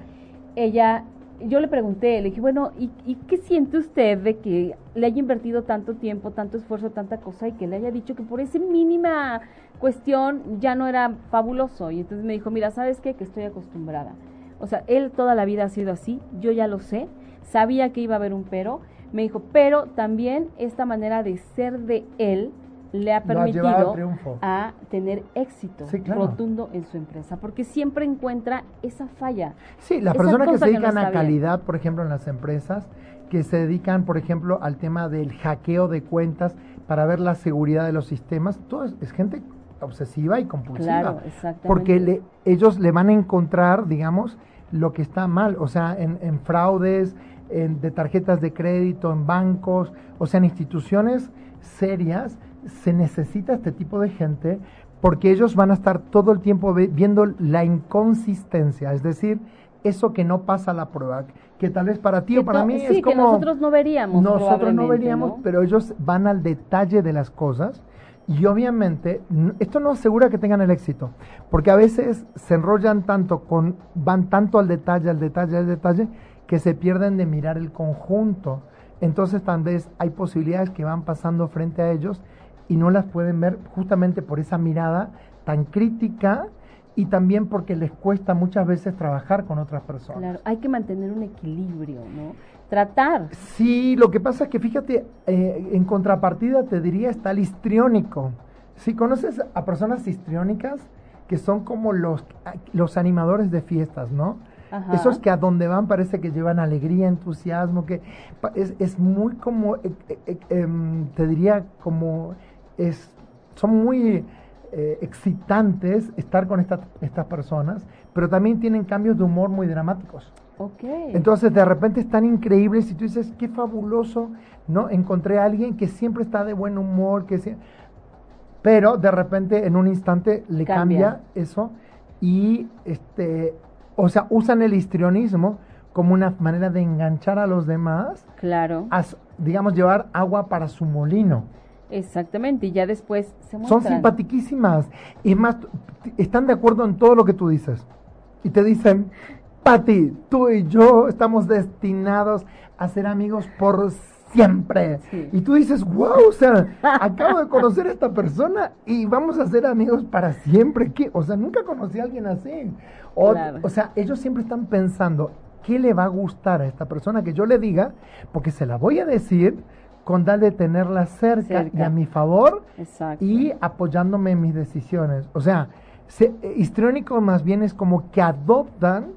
[SPEAKER 3] ella, yo le pregunté, le dije, bueno, ¿y, ¿y qué siente usted de que le haya invertido tanto tiempo, tanto esfuerzo, tanta cosa y que le haya dicho que por esa mínima cuestión ya no era fabuloso? Y entonces me dijo, mira, ¿sabes qué? Que estoy acostumbrada. O sea, él toda la vida ha sido así, yo ya lo sé, sabía que iba a haber un pero. Me dijo, pero también esta manera de ser de él le ha permitido a tener éxito
[SPEAKER 2] Sí, claro.
[SPEAKER 3] rotundo en su empresa, porque siempre encuentra esa falla.
[SPEAKER 2] Sí, las personas que se
[SPEAKER 3] que no
[SPEAKER 2] dedican a
[SPEAKER 3] bien.
[SPEAKER 2] calidad, por ejemplo, en las empresas, que se dedican, por ejemplo, al tema del hackeo de cuentas para ver la seguridad de los sistemas, todo es, es gente obsesiva y compulsiva.
[SPEAKER 3] Claro, exactamente.
[SPEAKER 2] porque le- ellos le van a encontrar, digamos, lo que está mal, o sea, en, en fraudes, en, de tarjetas de crédito, en bancos, o sea, en instituciones serias, se necesita este tipo de gente porque ellos van a estar todo el tiempo viendo la inconsistencia, es decir, eso que no pasa la prueba, que tal vez para ti
[SPEAKER 3] Que
[SPEAKER 2] o para mí
[SPEAKER 3] sí,
[SPEAKER 2] es
[SPEAKER 3] que
[SPEAKER 2] como
[SPEAKER 3] nosotros no veríamos.
[SPEAKER 2] nosotros no veríamos,
[SPEAKER 3] ¿no?
[SPEAKER 2] pero ellos van al detalle de las cosas y obviamente esto no asegura que tengan el éxito, porque a veces se enrollan tanto con van tanto al detalle, al detalle, al detalle que se pierden de mirar el conjunto. Entonces tal vez hay posibilidades que van pasando frente a ellos y no las pueden ver justamente por esa mirada tan crítica y también porque les cuesta muchas veces trabajar con otras personas.
[SPEAKER 3] Claro, hay que mantener un equilibrio, ¿no? Tratar.
[SPEAKER 2] Sí, lo que pasa es que fíjate, eh, en contrapartida te diría está el histriónico. Si conoces a personas histriónicas que son como los, los animadores de fiestas, ¿no?
[SPEAKER 3] Ajá.
[SPEAKER 2] Esos que a donde van parece que llevan alegría, entusiasmo, que es, es muy como, eh, eh, eh, em, te diría como, es, son muy eh, excitantes estar con estas estas personas, pero también tienen cambios de humor muy dramáticos.
[SPEAKER 3] Ok.
[SPEAKER 2] Entonces de repente están increíbles y tú dices, qué fabuloso, ¿no? Encontré a alguien que siempre está de buen humor, que pero de repente en un instante le cambia,
[SPEAKER 3] Cambia.
[SPEAKER 2] eso y este, o sea, usan el histrionismo como una manera de enganchar a los demás,
[SPEAKER 3] claro.
[SPEAKER 2] a, digamos, llevar agua para su molino.
[SPEAKER 3] Exactamente. Y ya después se
[SPEAKER 2] Son
[SPEAKER 3] muestran.
[SPEAKER 2] simpatiquísimas y más, están de acuerdo en todo lo que tú dices. Y te dicen, Pati, tú y yo estamos destinados a ser amigos por siempre.
[SPEAKER 3] Sí.
[SPEAKER 2] Y tú dices, wow, o sea, acabo de conocer a esta persona y vamos a ser amigos para siempre. ¿Qué? O sea, nunca conocí a alguien así. O,
[SPEAKER 3] Claro.
[SPEAKER 2] o sea, ellos siempre están pensando, ¿qué le va a gustar a esta persona que yo le diga? Porque se la voy a decir con tal de tenerla cerca,
[SPEAKER 3] Cerca.
[SPEAKER 2] y a mi favor
[SPEAKER 3] Exacto.
[SPEAKER 2] y apoyándome en mis decisiones. O sea, se- eh, histriónico más bien es como que adoptan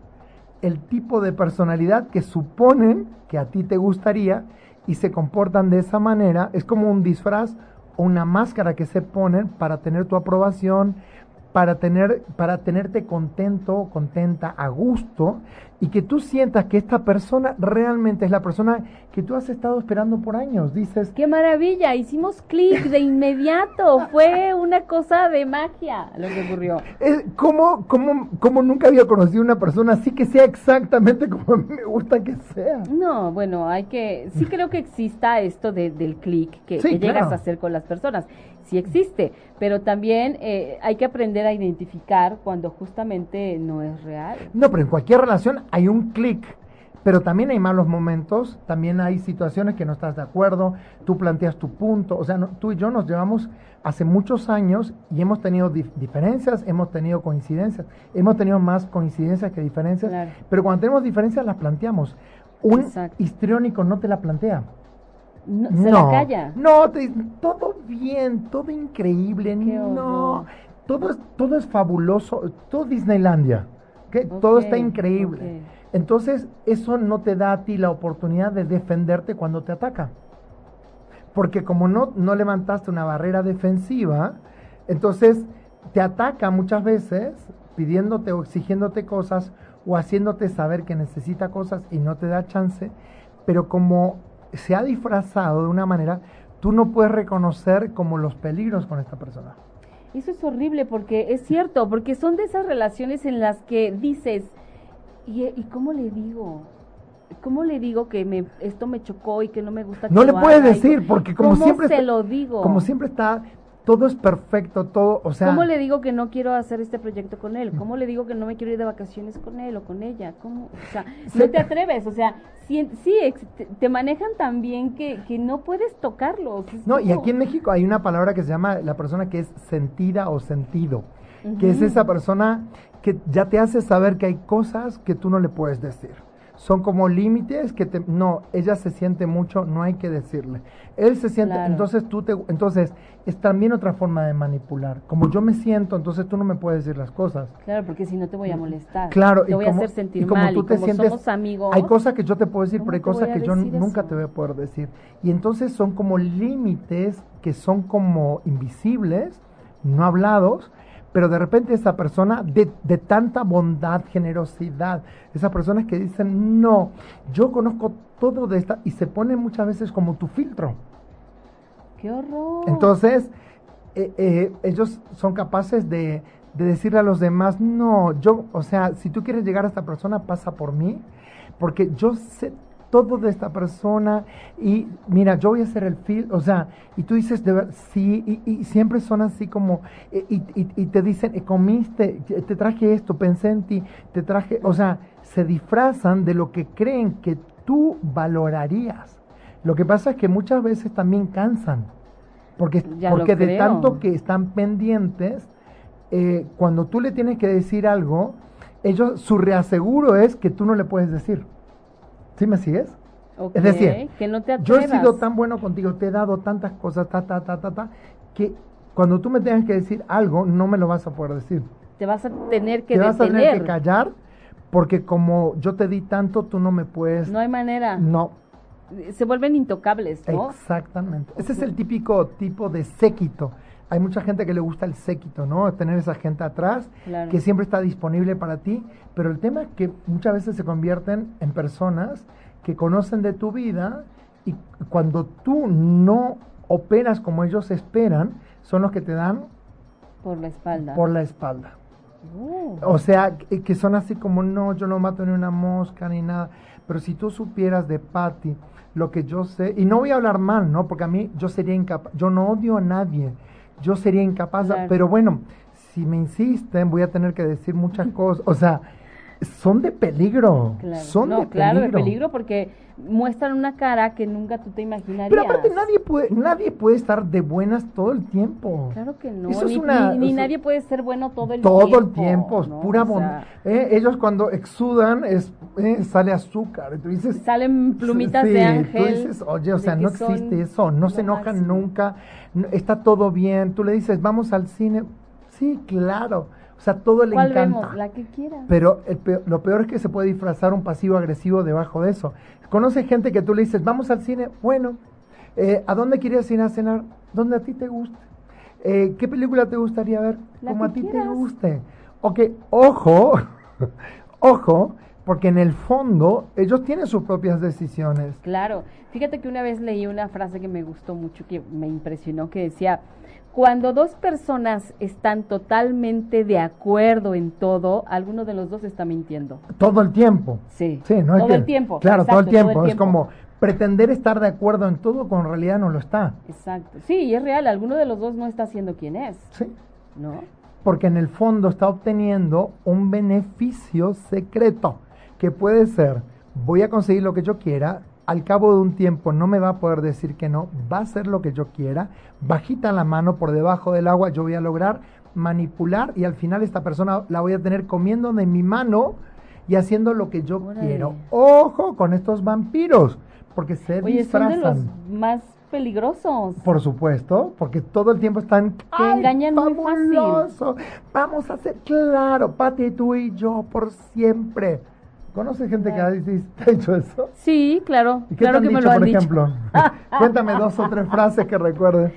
[SPEAKER 2] el tipo de personalidad que suponen que a ti te gustaría y se comportan de esa manera. Es como un disfraz o una máscara que se ponen para tener tu aprobación, para, tener, para tenerte contento, contenta, a gusto, y que tú sientas que esta persona realmente es la persona que tú has estado esperando por años. Dices,
[SPEAKER 3] ¡Qué maravilla! Hicimos clic de inmediato. Fue una cosa de magia lo que ocurrió.
[SPEAKER 2] Es como, como, como nunca había conocido una persona así que sea exactamente como a mí me gusta que sea.
[SPEAKER 3] No, bueno, hay que, sí creo que exista esto de, del clic que,
[SPEAKER 2] Sí,
[SPEAKER 3] que llegas a hacer con las personas. Sí existe, pero también eh, hay que aprender a identificar cuando justamente no es real.
[SPEAKER 2] No, pero en cualquier relación hay un clic. Pero también hay malos momentos, también hay situaciones que no estás de acuerdo, tú planteas tu punto, o sea, no- tú y yo nos llevamos hace muchos años y hemos tenido dif- diferencias, hemos tenido coincidencias, hemos tenido más coincidencias que diferencias,
[SPEAKER 3] Claro.
[SPEAKER 2] pero cuando tenemos diferencias las planteamos. Un
[SPEAKER 3] Exacto.
[SPEAKER 2] histriónico no te la plantea.
[SPEAKER 3] No, se la calla.
[SPEAKER 2] No, te todo bien, todo increíble, no, todo es, todo es fabuloso, todo Disneylandia, todo está increíble. Entonces, eso no te da a ti la oportunidad de defenderte cuando te ataca. Porque como no, no levantaste una barrera defensiva, entonces te ataca muchas veces pidiéndote o exigiéndote cosas o haciéndote saber que necesita cosas y no te da chance, pero como se ha disfrazado de una manera, tú no puedes reconocer como los peligros con esta persona.
[SPEAKER 3] Eso es horrible porque es cierto, porque son de esas relaciones en las que dices, ¿y, y cómo le digo? ¿Cómo le digo que me, esto me chocó y que no me gusta que
[SPEAKER 2] No le puedes
[SPEAKER 3] haga?
[SPEAKER 2] Decir, porque como
[SPEAKER 3] ¿Cómo
[SPEAKER 2] siempre
[SPEAKER 3] se lo digo?
[SPEAKER 2] Como siempre está, todo es perfecto, todo, o sea...
[SPEAKER 3] ¿Cómo le digo que no quiero hacer este proyecto con él? ¿Cómo le digo que no me quiero ir de vacaciones con él o con ella? ¿Cómo? O sea, no te atreves, o sea, sí, te, manejan tan bien que, que no puedes tocarlos. es
[SPEAKER 2] No, y aquí en México hay una palabra que se llama la persona que es sentida o sentido, que es esa persona que ya te hace saber que hay cosas que tú no le puedes decir. Son como límites que te no, ella se siente mucho, no hay que decirle. Él se siente,
[SPEAKER 3] Claro.
[SPEAKER 2] entonces tú te entonces es también otra forma de manipular. Como yo me siento, entonces tú no me puedes decir las cosas.
[SPEAKER 3] Claro, porque si no te voy a molestar.
[SPEAKER 2] Claro,
[SPEAKER 3] te
[SPEAKER 2] y
[SPEAKER 3] voy
[SPEAKER 2] como,
[SPEAKER 3] a hacer sentir
[SPEAKER 2] y como
[SPEAKER 3] mal.
[SPEAKER 2] tú
[SPEAKER 3] y
[SPEAKER 2] te
[SPEAKER 3] como
[SPEAKER 2] sientes,
[SPEAKER 3] somos amigos.
[SPEAKER 2] hay cosas que yo te puedo decir,
[SPEAKER 3] ¿cómo
[SPEAKER 2] pero hay cosas que yo nunca te voy a poder decir. Y entonces son como límites que son como invisibles, no hablados, pero de repente esa persona de, de tanta bondad, generosidad, esas personas que dicen, no, yo conozco todo de esta, y se pone muchas veces como tu filtro.
[SPEAKER 3] ¡Qué horror!
[SPEAKER 2] Entonces, eh, eh, ellos son capaces de, de decirle a los demás, no, yo, o sea, si tú quieres llegar a esta persona, pasa por mí, porque yo sé todo de esta persona y mira, yo voy a hacer el feel, o sea, y tú dices, de ver, sí, y, y siempre son así como, eh, y, y- y te dicen, eh, comiste, te traje esto, pensé en ti, te traje, o sea, se disfrazan de lo que creen que tú valorarías. Lo que pasa es que muchas veces también cansan, porque,
[SPEAKER 3] Ya
[SPEAKER 2] porque de tanto que están pendientes, eh, cuando tú le tienes que decir algo, ellos, su reaseguro es que tú no le puedes decir. ¿Sí me sigues? Es decir,
[SPEAKER 3] que no te
[SPEAKER 2] Yo he sido tan bueno contigo, te he dado tantas cosas, ta, ta, ta, ta, ta, que cuando tú me tengas que decir algo, no me lo vas a poder decir.
[SPEAKER 3] Te vas a tener que
[SPEAKER 2] te vas a tener que callar, porque como yo te di tanto, tú no me puedes...
[SPEAKER 3] No hay manera.
[SPEAKER 2] no.
[SPEAKER 3] Se vuelven intocables, ¿no?
[SPEAKER 2] Exactamente. Ese es el típico tipo de séquito. Hay mucha gente que le gusta el séquito, ¿no? Tener esa gente atrás
[SPEAKER 3] Claro.
[SPEAKER 2] que siempre está disponible para ti. Pero el tema es que muchas veces se convierten en personas que conocen de tu vida y cuando tú no operas como ellos esperan, son los que te dan
[SPEAKER 3] Por la espalda.
[SPEAKER 2] por la espalda.
[SPEAKER 3] Oh.
[SPEAKER 2] O sea, que son así como, no, yo no mato ni una mosca ni nada. Pero si tú supieras de Patty lo que yo sé, y no voy a hablar mal, ¿no? Porque a mí yo sería incapaz, yo no odio a nadie, yo sería incapaz,
[SPEAKER 3] Claro.
[SPEAKER 2] pero bueno, si me insisten voy a tener que decir muchas cosas. O sea, son de peligro.
[SPEAKER 3] Claro.
[SPEAKER 2] Son
[SPEAKER 3] no,
[SPEAKER 2] de
[SPEAKER 3] claro,
[SPEAKER 2] peligro.
[SPEAKER 3] de peligro porque muestran una cara que nunca tú te imaginarías.
[SPEAKER 2] Pero aparte nadie puede, nadie puede estar de buenas todo el tiempo.
[SPEAKER 3] Claro que no.
[SPEAKER 2] Eso es
[SPEAKER 3] ni,
[SPEAKER 2] una-
[SPEAKER 3] ni- ni
[SPEAKER 2] o sea,
[SPEAKER 3] nadie puede ser bueno todo el
[SPEAKER 2] todo
[SPEAKER 3] tiempo.
[SPEAKER 2] el tiempo, es
[SPEAKER 3] ¿no?
[SPEAKER 2] pura
[SPEAKER 3] O
[SPEAKER 2] bondad.
[SPEAKER 3] sea,
[SPEAKER 2] ellos cuando exudan es, eh, sale azúcar. Tú dices,
[SPEAKER 3] salen plumitas
[SPEAKER 2] Sí,
[SPEAKER 3] de
[SPEAKER 2] Tú
[SPEAKER 3] ángel.
[SPEAKER 2] dices, oye, o sea, no existe eso, no se enojan
[SPEAKER 3] máximo.
[SPEAKER 2] nunca, está todo bien. Tú le dices, vamos al cine. Sí, claro. O sea, todo le
[SPEAKER 3] ¿Cuál
[SPEAKER 2] encanta.
[SPEAKER 3] vemos? La que quieras.
[SPEAKER 2] Pero el peor- lo peor es que se puede disfrazar un pasivo agresivo debajo de eso. Conoce gente que tú le dices, vamos al cine, bueno, eh, ¿a dónde quieres ir a cenar? Donde a ti te guste. Eh, ¿Qué película te gustaría ver?
[SPEAKER 3] La
[SPEAKER 2] Como a ti te guste. Ok, ojo, ojo, porque en el fondo ellos tienen sus propias decisiones.
[SPEAKER 3] Claro, fíjate que una vez leí una frase que me gustó mucho, que me impresionó, que decía, cuando dos personas están totalmente de acuerdo en todo, alguno de los dos está mintiendo.
[SPEAKER 2] Todo el tiempo.
[SPEAKER 3] Sí,
[SPEAKER 2] Sí, no
[SPEAKER 3] todo
[SPEAKER 2] que-
[SPEAKER 3] el tiempo.
[SPEAKER 2] Claro, todo el
[SPEAKER 3] exacto,
[SPEAKER 2] tiempo. Es como pretender estar de acuerdo en todo cuando en realidad no lo está.
[SPEAKER 3] Exacto. Sí, y es real, alguno de los dos no está siendo quien es,
[SPEAKER 2] Sí.
[SPEAKER 3] ¿no?
[SPEAKER 2] porque en el fondo está obteniendo un beneficio secreto, que puede ser, voy a conseguir lo que yo quiera, al cabo de un tiempo no me va a poder decir que no, va a hacer lo que yo quiera, bajita la mano por debajo del agua, yo voy a lograr manipular y al final esta persona la voy a tener comiendo de mi mano y haciendo lo que yo
[SPEAKER 3] Órale.
[SPEAKER 2] quiero. Ojo con estos vampiros, porque se
[SPEAKER 3] Oye, son de
[SPEAKER 2] disfrazan.
[SPEAKER 3] los más peligrosos.
[SPEAKER 2] Por supuesto, porque todo el tiempo están
[SPEAKER 3] Te engañan muy fácil".
[SPEAKER 2] Vamos a hacer, claro, Pati, tú y yo por siempre. ¿Conoces gente que ha
[SPEAKER 3] Claro.
[SPEAKER 2] dicho eso?
[SPEAKER 3] Sí, claro,
[SPEAKER 2] ¿Y qué
[SPEAKER 3] claro
[SPEAKER 2] te
[SPEAKER 3] que me lo han
[SPEAKER 2] por
[SPEAKER 3] dicho.
[SPEAKER 2] ejemplo? Cuéntame dos o tres frases que recuerdes.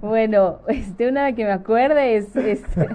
[SPEAKER 3] Bueno, este, una que me acuerde es, este,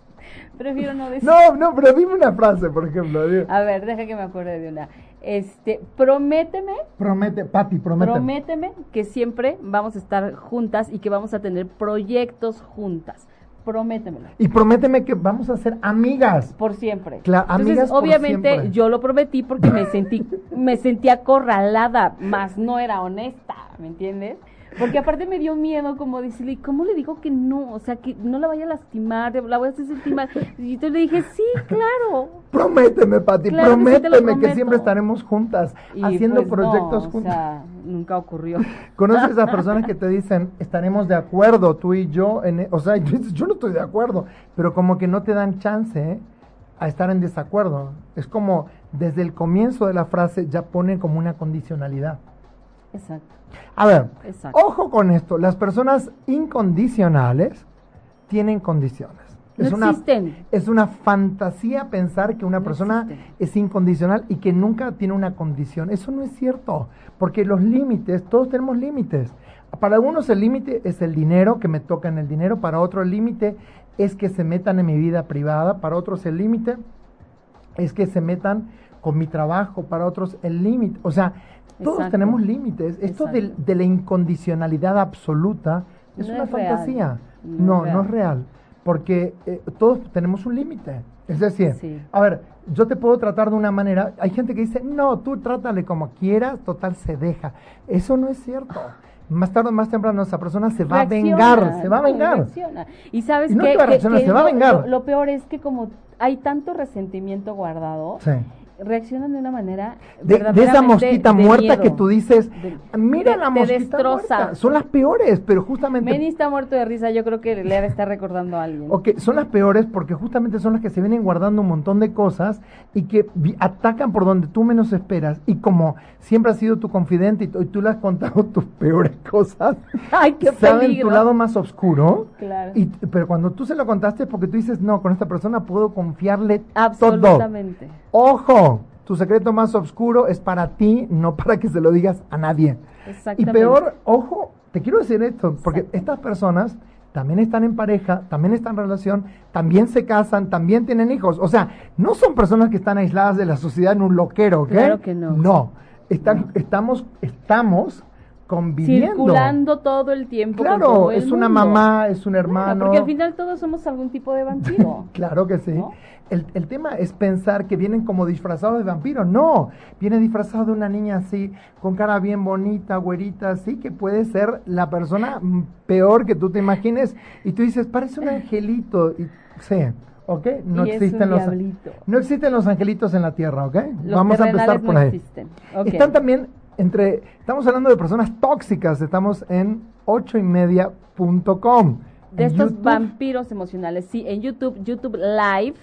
[SPEAKER 3] prefiero no decir.
[SPEAKER 2] No, no, pero dime una frase, por ejemplo.
[SPEAKER 3] A ver, deja que me acuerde de una. Este, prométeme,
[SPEAKER 2] Promete, Pati, promete.
[SPEAKER 3] prométeme que siempre vamos a estar juntas y que vamos a tener proyectos juntas. Prométemelo.
[SPEAKER 2] Y prométeme que vamos a ser amigas.
[SPEAKER 3] Por siempre.
[SPEAKER 2] Claro,
[SPEAKER 3] Entonces,
[SPEAKER 2] amigas por
[SPEAKER 3] obviamente,
[SPEAKER 2] siempre.
[SPEAKER 3] yo lo prometí porque me sentí, me sentí acorralada, más no era honesta, ¿me entiendes? Porque aparte me dio miedo como decirle, ¿cómo le digo que no? O sea, que no la vaya a lastimar, la voy a hacer sentir mal. Y entonces le dije, sí, claro.
[SPEAKER 2] Prométeme, Pati,
[SPEAKER 3] Claro que sí, te lo
[SPEAKER 2] prométeme que siempre estaremos juntas,
[SPEAKER 3] Y
[SPEAKER 2] haciendo
[SPEAKER 3] pues, no,
[SPEAKER 2] proyectos
[SPEAKER 3] o
[SPEAKER 2] juntas.
[SPEAKER 3] sea, nunca ocurrió.
[SPEAKER 2] ¿Conoces a personas que te dicen, estaremos de acuerdo tú y yo? En, e-", o sea, y tú dices, yo no estoy de acuerdo, pero como que no te dan chance ¿eh? a estar en desacuerdo. Es como desde el comienzo de la frase ya ponen como una condicionalidad.
[SPEAKER 3] Exacto,
[SPEAKER 2] A ver,
[SPEAKER 3] exacto.
[SPEAKER 2] ojo con esto, las personas incondicionales tienen condiciones.
[SPEAKER 3] No
[SPEAKER 2] es una,
[SPEAKER 3] existen.
[SPEAKER 2] es una fantasía pensar que una
[SPEAKER 3] No
[SPEAKER 2] persona
[SPEAKER 3] existen.
[SPEAKER 2] es incondicional y que nunca tiene una condición. Eso no es cierto, porque los límites, todos tenemos límites. Para algunos el límite es el dinero, que me toca en el dinero, para otros el límite es que se metan en mi vida privada, para otros el límite es que se metan con mi trabajo, para otros el límite, o sea, todos
[SPEAKER 3] Exacto.
[SPEAKER 2] tenemos límites. Esto de, de la incondicionalidad absoluta es
[SPEAKER 3] No
[SPEAKER 2] una
[SPEAKER 3] es
[SPEAKER 2] fantasía.
[SPEAKER 3] No
[SPEAKER 2] No,
[SPEAKER 3] es
[SPEAKER 2] no es
[SPEAKER 3] real.
[SPEAKER 2] porque eh, todos tenemos un límite. Es decir,
[SPEAKER 3] Sí.
[SPEAKER 2] a ver, yo te puedo tratar de una manera, hay gente que dice, no, tú trátale como quieras, total se deja. Eso no es cierto. Más tarde o más temprano esa persona se va
[SPEAKER 3] Reacciona,
[SPEAKER 2] a vengar, se va a vengar.
[SPEAKER 3] reacciona. Y sabes
[SPEAKER 2] no que a reaccionar, se va a vengar.
[SPEAKER 3] Lo, lo peor es que como hay tanto resentimiento guardado,
[SPEAKER 2] Sí.
[SPEAKER 3] Reaccionan de una manera
[SPEAKER 2] De, de esa mosquita
[SPEAKER 3] de
[SPEAKER 2] muerta
[SPEAKER 3] miedo.
[SPEAKER 2] que tú dices,
[SPEAKER 3] De-
[SPEAKER 2] mira la mosquita
[SPEAKER 3] destroza.
[SPEAKER 2] muerta. Son las peores, pero justamente...
[SPEAKER 3] Manny está muerto de risa, yo creo que le estar recordando a alguien.
[SPEAKER 2] Ok, son las peores porque justamente son las que se vienen guardando un montón de cosas y que atacan por donde tú menos esperas. Y como siempre has sido tu confidente y, tú- y tú le has contado tus peores cosas,
[SPEAKER 3] Ay, qué
[SPEAKER 2] saben
[SPEAKER 3] peligro.
[SPEAKER 2] tu lado más oscuro.
[SPEAKER 3] Claro.
[SPEAKER 2] Y, pero cuando tú se lo contaste es porque tú dices, no, con esta persona puedo confiarle todo.
[SPEAKER 3] Absolutamente.
[SPEAKER 2] Ojo, tu secreto más oscuro es para ti, no para que se lo digas a nadie. Y
[SPEAKER 3] Exactamente.
[SPEAKER 2] peor, ojo, te quiero decir esto, porque estas personas también están en pareja, también están en relación, también se casan, también tienen hijos. O sea, no son personas que están aisladas de la sociedad en un loquero, ¿ok?
[SPEAKER 3] Claro que no.
[SPEAKER 2] No, están, estamos, estamos conviviendo.
[SPEAKER 3] Circulando todo el tiempo.
[SPEAKER 2] Claro,
[SPEAKER 3] el
[SPEAKER 2] es una mamá, es un hermano.
[SPEAKER 3] porque al final todos somos algún tipo de vampiro.
[SPEAKER 2] Claro que sí.
[SPEAKER 3] ¿No?
[SPEAKER 2] El, el tema es pensar que vienen como disfrazados de vampiros. No, viene disfrazado de una niña así, con cara bien bonita, güerita, así, que puede ser la persona peor que tú te imagines. Y tú dices, parece un angelito. Y, sí, ¿ok? No
[SPEAKER 3] Y
[SPEAKER 2] existen los
[SPEAKER 3] diablito.
[SPEAKER 2] no existen los angelitos en la tierra, ¿ok?
[SPEAKER 3] Los
[SPEAKER 2] Vamos a empezar por
[SPEAKER 3] no
[SPEAKER 2] ahí.
[SPEAKER 3] existen.
[SPEAKER 2] Están también entre, estamos hablando de personas tóxicas, estamos en ocho y media punto com.
[SPEAKER 3] de estos
[SPEAKER 2] YouTube,
[SPEAKER 3] vampiros emocionales. Sí, en YouTube, YouTube Live,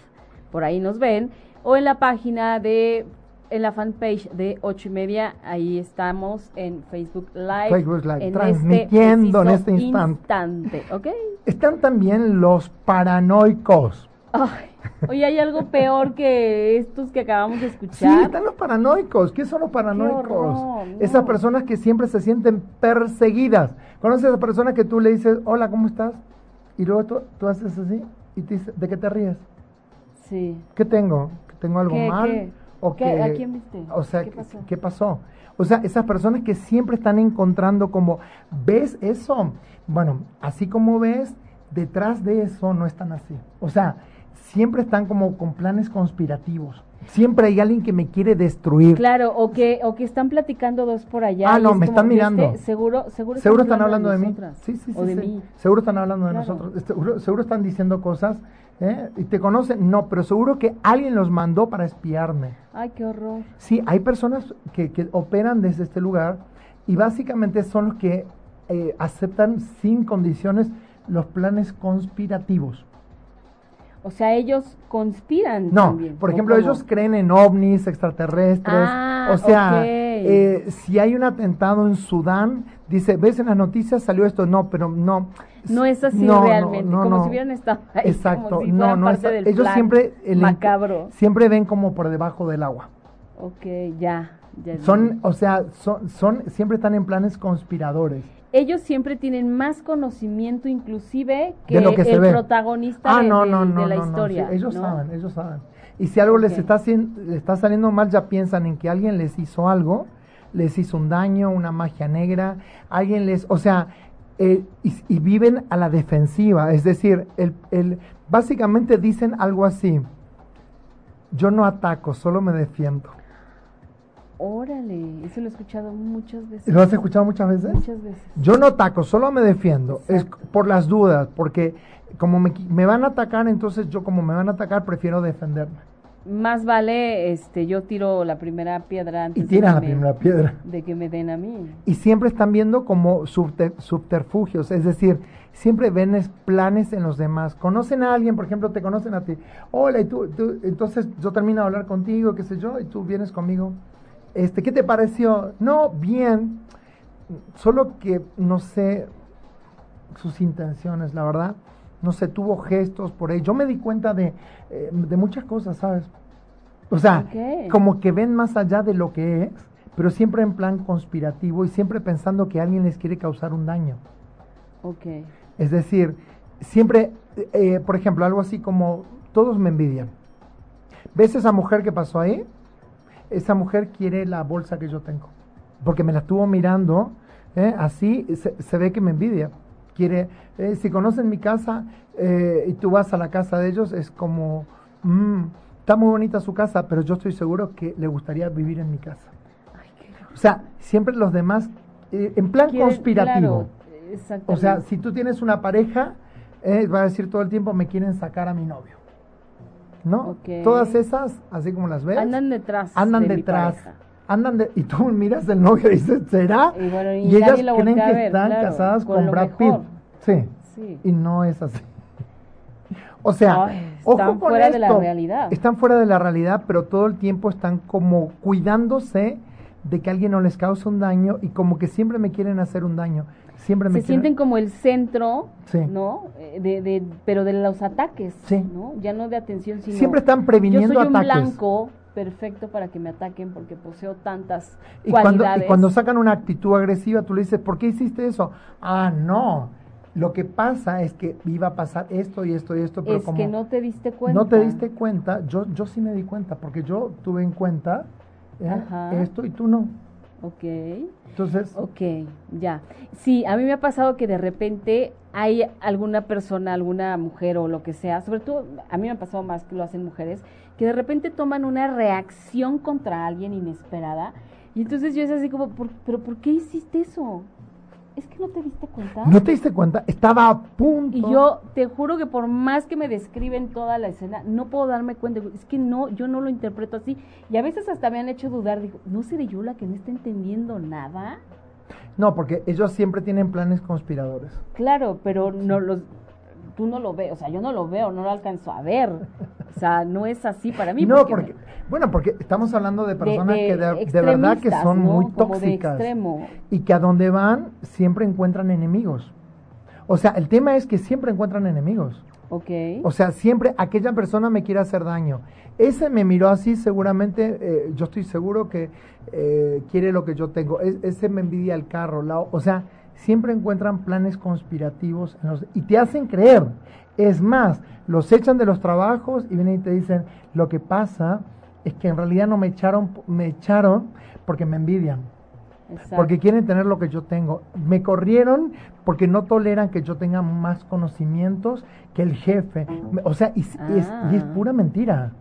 [SPEAKER 3] por ahí nos ven, o en la página de, en la fanpage de ocho y media, ahí estamos en Facebook Live.
[SPEAKER 2] Facebook Live,
[SPEAKER 3] en
[SPEAKER 2] transmitiendo en
[SPEAKER 3] preciso
[SPEAKER 2] este instante.
[SPEAKER 3] instante, ¿ok?
[SPEAKER 2] Están también los paranoicos.
[SPEAKER 3] Ay, oye, ¿hay algo peor que estos que acabamos de
[SPEAKER 2] Sí,
[SPEAKER 3] escuchar?
[SPEAKER 2] están los paranoicos. ¿Qué son los paranoicos?
[SPEAKER 3] horror, no.
[SPEAKER 2] Esas personas que siempre se sienten perseguidas. ¿Conoces a esa persona que tú le dices, hola, ¿cómo estás? Y luego tú, tú haces así y te dice, ¿de qué te ríes?
[SPEAKER 3] Sí.
[SPEAKER 2] ¿Qué tengo? ¿Que tengo algo
[SPEAKER 3] ¿Qué,
[SPEAKER 2] mal?
[SPEAKER 3] qué?
[SPEAKER 2] ¿O
[SPEAKER 3] ¿Qué?
[SPEAKER 2] que-
[SPEAKER 3] ¿A quién viste?
[SPEAKER 2] O sea,
[SPEAKER 3] ¿Qué
[SPEAKER 2] ¿qué
[SPEAKER 3] pasó?
[SPEAKER 2] ¿qué pasó? O sea, esas personas que siempre están encontrando como, ¿ves eso? Bueno, así como ves, detrás de eso no están así. O sea, siempre están como con planes conspirativos. Siempre hay alguien que me quiere destruir.
[SPEAKER 3] Claro, o que, o que están platicando dos por allá.
[SPEAKER 2] Ah, no,
[SPEAKER 3] es
[SPEAKER 2] me están mirando.
[SPEAKER 3] Seguro, seguro,
[SPEAKER 2] Seguro están hablando de, mí. Sí, sí, sí.
[SPEAKER 3] O de
[SPEAKER 2] sí.
[SPEAKER 3] mí.
[SPEAKER 2] Seguro están hablando de nosotros. Este, Seguro, seguro están diciendo cosas. ¿eh? ¿Y te conocen? No, pero seguro que alguien los mandó para espiarme.
[SPEAKER 3] Ay, qué horror.
[SPEAKER 2] Sí, hay personas que, que operan desde este lugar y básicamente son los que eh, aceptan sin condiciones los planes conspirativos.
[SPEAKER 3] O sea, ellos conspiran
[SPEAKER 2] No,
[SPEAKER 3] también.
[SPEAKER 2] por
[SPEAKER 3] ¿o
[SPEAKER 2] ejemplo,
[SPEAKER 3] cómo?
[SPEAKER 2] ellos creen en ovnis, extraterrestres.
[SPEAKER 3] Ah,
[SPEAKER 2] o sea, eh, si hay un atentado en Sudán, dice, ves en las noticias salió esto. No, pero no.
[SPEAKER 3] No es así
[SPEAKER 2] No,
[SPEAKER 3] realmente,
[SPEAKER 2] no,
[SPEAKER 3] como si hubieran estado ahí.
[SPEAKER 2] Exacto,
[SPEAKER 3] como si
[SPEAKER 2] no, no.
[SPEAKER 3] parte del
[SPEAKER 2] ellos
[SPEAKER 3] plan
[SPEAKER 2] siempre, el-
[SPEAKER 3] macabro.
[SPEAKER 2] siempre ven como por debajo del agua.
[SPEAKER 3] Ok, ya. ya
[SPEAKER 2] Son, o sea, son, son, siempre están en planes conspiradores.
[SPEAKER 3] Ellos siempre tienen más conocimiento inclusive que
[SPEAKER 2] de lo que se
[SPEAKER 3] el protagonista
[SPEAKER 2] Ah,
[SPEAKER 3] de,
[SPEAKER 2] no,
[SPEAKER 3] de-
[SPEAKER 2] no,
[SPEAKER 3] de
[SPEAKER 2] no,
[SPEAKER 3] la
[SPEAKER 2] no, no,
[SPEAKER 3] historia.
[SPEAKER 2] sí, ellos saben, ellos saben. Y si algo les está, les está saliendo mal, ya piensan en que alguien les hizo algo, les hizo un daño, una magia negra, alguien les, o sea, eh, y, y viven a la defensiva, es decir, el, el, básicamente dicen algo así, yo no ataco, solo me defiendo.
[SPEAKER 3] Órale, eso lo he escuchado muchas veces.
[SPEAKER 2] ¿Lo has escuchado muchas veces?
[SPEAKER 3] Muchas veces.
[SPEAKER 2] Yo no ataco, solo me defiendo. Es por las dudas, porque como me, me van a atacar, entonces yo como me van a atacar, prefiero defenderme.
[SPEAKER 3] Más vale, este, yo tiro la primera piedra antes
[SPEAKER 2] Y tiran
[SPEAKER 3] de,
[SPEAKER 2] la
[SPEAKER 3] que me-
[SPEAKER 2] primera piedra.
[SPEAKER 3] de que me den a mí.
[SPEAKER 2] Y siempre están viendo como subte- subterfugios, es decir, siempre ven es- planes en los demás. Conocen a alguien, por ejemplo, te conocen a ti. Hola, y tú, tú- entonces yo termino de hablar contigo, qué sé yo, y tú vienes conmigo. Este, ¿qué te pareció? No, bien. Solo que no sé sus intenciones, la verdad. No sé, tuvo gestos por ahí. Yo me di cuenta de, eh, de muchas cosas, ¿sabes? O sea, como que ven más allá de lo que es, pero siempre en plan conspirativo y siempre pensando que alguien les quiere causar un daño.
[SPEAKER 3] Ok.
[SPEAKER 2] Es decir, siempre, eh, por ejemplo, algo así como, todos me envidian. ¿Ves esa mujer que pasó ahí? Esa mujer quiere la bolsa que yo tengo. Porque me la estuvo mirando, ¿eh? así se, se ve que me envidia. Quiere, eh, si conocen mi casa eh, y tú vas a la casa de ellos, es como, "Mm, está muy bonita su casa, pero yo estoy seguro que le gustaría vivir en mi casa.
[SPEAKER 3] Ay, qué
[SPEAKER 2] O sea, siempre los demás, eh, en plan
[SPEAKER 3] Quieren-
[SPEAKER 2] conspirativo.
[SPEAKER 3] claro.
[SPEAKER 2] O sea, si tú tienes una pareja, va a decir todo el tiempo, me quieren sacar a mi novio. ¿No? Todas esas, así como las ves,
[SPEAKER 3] andan detrás.
[SPEAKER 2] andan
[SPEAKER 3] de
[SPEAKER 2] detrás. Andan de, y tú miras el novio y dices, ¿será?
[SPEAKER 3] Y bueno, y
[SPEAKER 2] y ellas creen que
[SPEAKER 3] ver,
[SPEAKER 2] están
[SPEAKER 3] claro,
[SPEAKER 2] casadas
[SPEAKER 3] con
[SPEAKER 2] Brad. Pitt. Sí.
[SPEAKER 3] Sí.
[SPEAKER 2] Y no es así. O sea,
[SPEAKER 3] Ay,
[SPEAKER 2] ojo
[SPEAKER 3] están
[SPEAKER 2] con
[SPEAKER 3] fuera de la realidad.
[SPEAKER 2] Están fuera de la realidad, pero todo el tiempo están como cuidándose de que alguien no les cause un daño y como que siempre me quieren hacer un daño. Siempre me
[SPEAKER 3] se sienten como el centro,
[SPEAKER 2] Sí.
[SPEAKER 3] ¿no? Eh, De, de, pero de los ataques,
[SPEAKER 2] Sí.
[SPEAKER 3] ¿no? Ya no de atención, sino
[SPEAKER 2] Siempre están previniendo
[SPEAKER 3] yo soy un
[SPEAKER 2] ataques.
[SPEAKER 3] blanco perfecto para que me ataquen porque poseo tantas
[SPEAKER 2] Y cuando,
[SPEAKER 3] cualidades.
[SPEAKER 2] y cuando sacan una actitud agresiva, tú le dices, ¿por qué hiciste eso? Ah, no. Lo que pasa es que iba a pasar esto y esto y esto, pero
[SPEAKER 3] es
[SPEAKER 2] como
[SPEAKER 3] que no te diste cuenta.
[SPEAKER 2] no te diste cuenta, yo, yo sí me di cuenta, porque yo tuve en cuenta eh, esto y tú no.
[SPEAKER 3] Ok.
[SPEAKER 2] Entonces,
[SPEAKER 3] Ok, ya. Sí, a mí me ha pasado que de repente hay alguna persona, alguna mujer o lo que sea, sobre todo a mí me ha pasado más que lo hacen mujeres, que de repente toman una reacción contra alguien inesperada y entonces yo es así como, ¿por- ¿pero por qué hiciste eso? Es que no te diste cuenta.
[SPEAKER 2] ¿No te diste cuenta? Estaba a punto.
[SPEAKER 3] Y yo te juro que por más que me describen toda la escena, no puedo darme cuenta. Es que no, yo no lo interpreto así. Y a veces hasta me han hecho dudar. Digo, ¿no seré yo la que no está entendiendo nada?
[SPEAKER 2] No, porque ellos siempre tienen planes conspiradores.
[SPEAKER 3] Claro, pero no los tú no lo ves, o sea, yo no lo veo, no lo alcanzo a ver. O sea, no es así para mí.
[SPEAKER 2] No, porque, bueno, porque estamos hablando de personas que de, verdad que son muy tóxicas. Y que a donde van siempre encuentran enemigos. O sea, el tema es que siempre encuentran enemigos.
[SPEAKER 3] Ok.
[SPEAKER 2] O sea, siempre aquella persona me quiere hacer daño. Ese me miró así, seguramente, eh, yo estoy seguro que eh, quiere lo que yo tengo. ese me envidia el carro. La, o sea, siempre encuentran planes conspirativos y te hacen creer. Es más, los echan de los trabajos y vienen y te dicen, lo que pasa es que en realidad no me echaron, me echaron porque me envidian. Porque quieren tener lo que yo tengo. Me corrieron porque no toleran que yo tenga más conocimientos que el jefe. O sea, y, es, ah. pura mentira.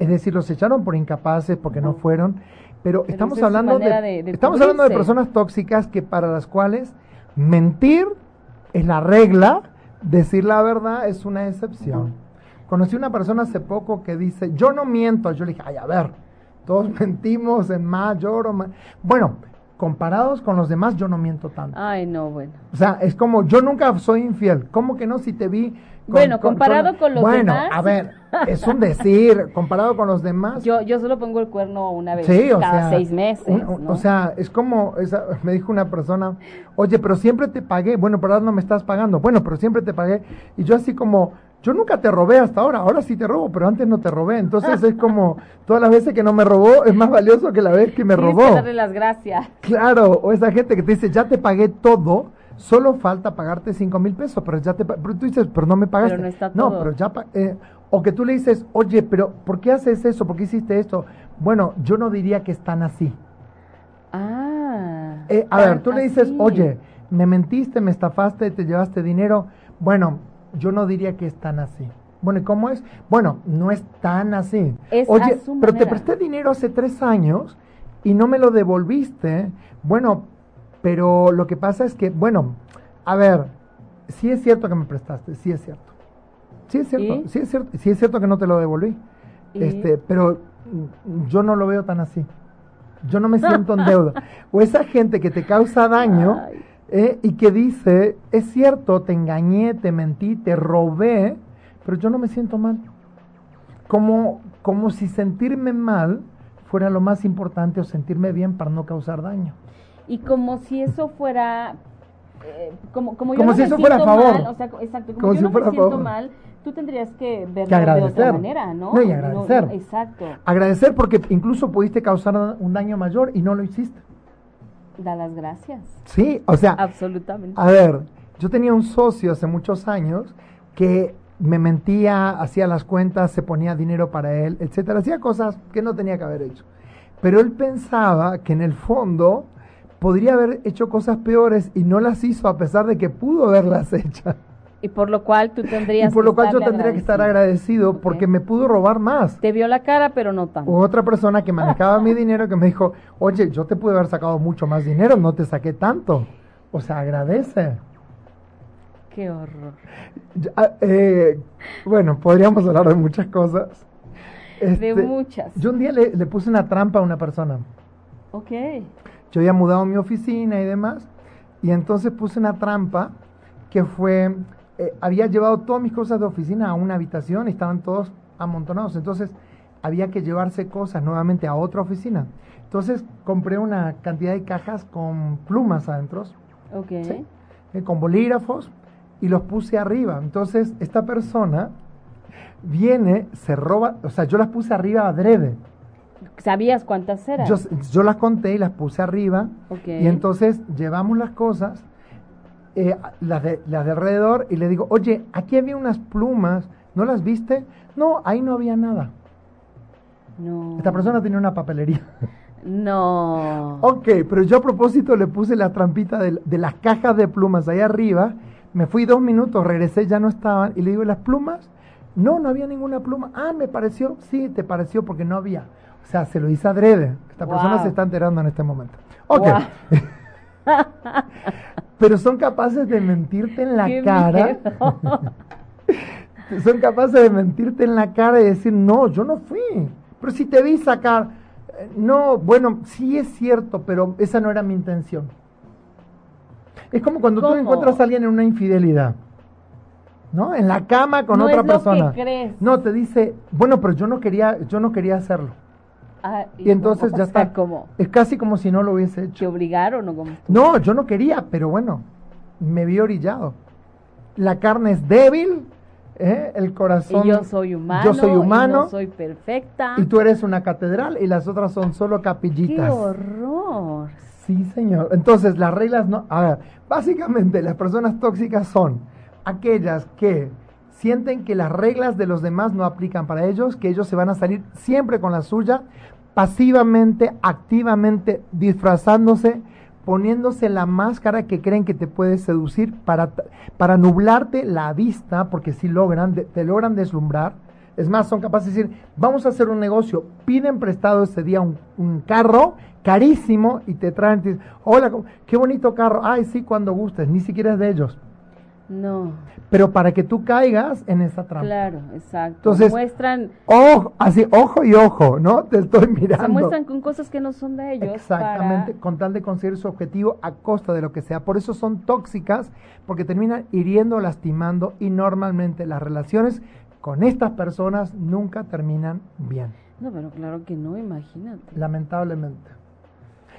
[SPEAKER 2] Es decir, los echaron por incapaces, porque no fueron. Pero, estamos hablando de, estamos hablando de personas tóxicas que para las cuales mentir es la regla, decir la verdad es una excepción. Conocí una persona hace poco que dice, yo no miento. Yo le dije, ay, a ver, todos mentimos en mayor o más. Bueno, comparados con los demás, yo no miento tanto.
[SPEAKER 3] Ay, no, bueno.
[SPEAKER 2] O sea, es como, yo nunca soy infiel. ¿Cómo que no? Si te vi
[SPEAKER 3] bueno, comparado con, los demás.
[SPEAKER 2] Bueno, a ver, es un decir, comparado con los demás.
[SPEAKER 3] Yo, yo solo pongo el cuerno una vez cada seis meses.
[SPEAKER 2] O sea, es como, esa, me dijo una persona, oye, pero siempre te pagué. Bueno, pero ahora no me estás pagando. Bueno, pero siempre te pagué. Y yo así como, yo nunca te robé hasta ahora, ahora sí te robo, pero antes no te robé. Entonces es como, todas las veces que no me robó es más valioso que la vez que me robó.
[SPEAKER 3] Que darle las gracias.
[SPEAKER 2] Claro, o esa gente que te dice, ya te pagué todo solo falta pagarte cinco mil pesos, pero ya te pero tú dices, pero no me pagaste.
[SPEAKER 3] Pero no está todo.
[SPEAKER 2] No, pero ya eh, o que tú le dices, oye, pero ¿por qué haces eso? ¿Por qué hiciste esto? Bueno, yo no diría que están así.
[SPEAKER 3] Ah.
[SPEAKER 2] Eh, a ver, tú le dices, oye, me mentiste, me estafaste, te llevaste dinero. Bueno, yo no diría que están así. Bueno, ¿y cómo es? Bueno, no es tan así. oye, pero te presté dinero hace tres años y no me lo devolviste. Bueno, pero lo que pasa es que, bueno, a ver, sí es cierto que me prestaste, sí es cierto. Sí es cierto, sí es cierto, sí es cierto que no te lo devolví. Este, pero yo no lo veo tan así. Yo no me siento en deuda. O esa gente que te causa daño eh, y que dice, es cierto, te engañé, te mentí, te robé, pero yo no me siento mal. Como, como si sentirme mal fuera lo más importante o sentirme bien para no causar daño
[SPEAKER 3] y como si eso fuera eh, como, como,
[SPEAKER 2] yo si eso fuera a
[SPEAKER 3] favor. Mal, o sea, exacto, como, yo no me siento mal, tú tendrías que verlo de otra manera, ¿no?
[SPEAKER 2] No, y agradecer.
[SPEAKER 3] exacto.
[SPEAKER 2] Agradecer porque incluso pudiste causar un daño mayor y no lo hiciste.
[SPEAKER 3] Da las gracias.
[SPEAKER 2] Sí, o sea.
[SPEAKER 3] Absolutamente.
[SPEAKER 2] A ver, yo tenía un socio hace muchos años que me mentía, hacía las cuentas, se ponía dinero para él, etcétera, hacía cosas que no tenía que haber hecho. Pero él pensaba que en el fondo podría haber hecho cosas peores y no las hizo a pesar de que pudo haberlas hecho.
[SPEAKER 3] Y por lo cual tú tendrías
[SPEAKER 2] y por lo cual yo tendría que estar agradecido porque me pudo robar más.
[SPEAKER 3] Te vio la cara, pero no tanto.
[SPEAKER 2] otra persona que manejaba mi dinero que me dijo, oye, yo te pude haber sacado mucho más dinero, no te saqué tanto. O sea, agradece.
[SPEAKER 3] Qué horror.
[SPEAKER 2] Ah, eh, bueno, podríamos hablar de muchas cosas.
[SPEAKER 3] de este, muchas.
[SPEAKER 2] Yo un día le, le puse una trampa a una persona.
[SPEAKER 3] Ok
[SPEAKER 2] yo había mudado mi oficina y demás, y entonces puse una trampa que fue, eh, había llevado todas mis cosas de oficina a una habitación y estaban todos amontonados, entonces había que llevarse cosas nuevamente a otra oficina. Entonces compré una cantidad de cajas con plumas adentro,
[SPEAKER 3] okay.
[SPEAKER 2] Eh, con bolígrafos, y los puse arriba. Entonces esta persona viene, se roba, o sea, yo las puse arriba adrede
[SPEAKER 3] ¿Sabías cuántas eran?
[SPEAKER 2] Yo, las conté y las puse arriba. Y entonces llevamos las cosas, eh, las, de, las de alrededor, y le digo, oye, aquí había unas plumas, ¿no las viste? No, ahí no había nada.
[SPEAKER 3] No.
[SPEAKER 2] Esta persona tenía una papelería.
[SPEAKER 3] No.
[SPEAKER 2] ok, pero yo a propósito le puse la trampita de, de, las cajas de plumas ahí arriba. Me fui dos minutos, regresé, ya no estaban. Y le digo, ¿las plumas? No, no había ninguna pluma. Ah, me pareció. Sí, te pareció porque no había. O sea, se lo hizo adrede. Esta persona se está enterando en este momento. Ok. pero son capaces de mentirte en la
[SPEAKER 3] Qué
[SPEAKER 2] cara. son capaces de mentirte en la cara y decir, no, yo no fui. Pero si te vi sacar, eh, no, bueno, sí es cierto, pero esa no era mi intención. Es como cuando tú
[SPEAKER 3] ¿Cómo?
[SPEAKER 2] encuentras a alguien en una infidelidad, ¿no? En la cama con
[SPEAKER 3] No
[SPEAKER 2] otra
[SPEAKER 3] es lo que
[SPEAKER 2] persona.
[SPEAKER 3] crees.
[SPEAKER 2] No, te dice, bueno, pero yo no quería, yo no quería hacerlo.
[SPEAKER 3] Ah,
[SPEAKER 2] Y entonces
[SPEAKER 3] no,
[SPEAKER 2] ya está.
[SPEAKER 3] como
[SPEAKER 2] Es casi como si no lo hubiese hecho.
[SPEAKER 3] te obligaron o como
[SPEAKER 2] No, yo no quería, pero bueno, me vi orillado. La carne es débil, ¿eh? el corazón.
[SPEAKER 3] y yo soy humano,
[SPEAKER 2] Yo soy
[SPEAKER 3] y
[SPEAKER 2] humano.
[SPEAKER 3] no soy perfecta.
[SPEAKER 2] Y tú eres una catedral y las otras son solo
[SPEAKER 3] ¡Qué
[SPEAKER 2] capillitas.
[SPEAKER 3] horror!
[SPEAKER 2] Sí, señor. Entonces, las reglas no. A ver, básicamente las personas tóxicas son aquellas que sienten que las reglas de los demás no aplican para ellos, que ellos se van a salir siempre con la suya, pasivamente, activamente, disfrazándose, poniéndose la máscara que creen que te puede seducir para, para nublarte la vista, porque si logran, te logran deslumbrar. Es más, son capaces de decir, vamos a hacer un negocio, piden prestado ese día un, un carro carísimo y te traen, te dicen, hola, ¿cómo- qué bonito carro, ay, sí, cuando gustes, ni siquiera es de ellos.
[SPEAKER 3] No,
[SPEAKER 2] Pero para que tú caigas en esa trampa.
[SPEAKER 3] claro, exacto.
[SPEAKER 2] Entonces-
[SPEAKER 3] muestran,
[SPEAKER 2] Ojo, así, ojo y ojo, ¿no? Te estoy mirando.
[SPEAKER 3] se muestran con cosas que no son de ellos.
[SPEAKER 2] Exactamente,
[SPEAKER 3] para-
[SPEAKER 2] con tal de conseguir su objetivo a costa de lo que sea. Por eso son tóxicas, porque terminan hiriendo, lastimando y normalmente las relaciones con estas personas nunca terminan bien,
[SPEAKER 3] No, pero claro que no, imagínate.
[SPEAKER 2] lamentablemente.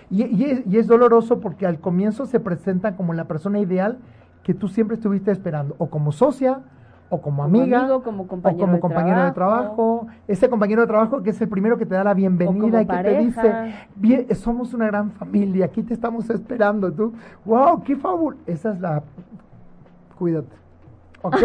[SPEAKER 2] Y, y es, y es doloroso porque al comienzo se presentan como la persona ideal que tú siempre estuviste esperando, o como socia, o como
[SPEAKER 3] Como
[SPEAKER 2] amiga,
[SPEAKER 3] amigo, como
[SPEAKER 2] o
[SPEAKER 3] compañero
[SPEAKER 2] como
[SPEAKER 3] de
[SPEAKER 2] compañero de
[SPEAKER 3] trabajo.
[SPEAKER 2] trabajo, ese compañero de trabajo que es el primero que te da la bienvenida y que te dice, bien, somos una gran familia, aquí te estamos esperando, tú, wow, qué favor, esa es la, cuídate, ¿ok?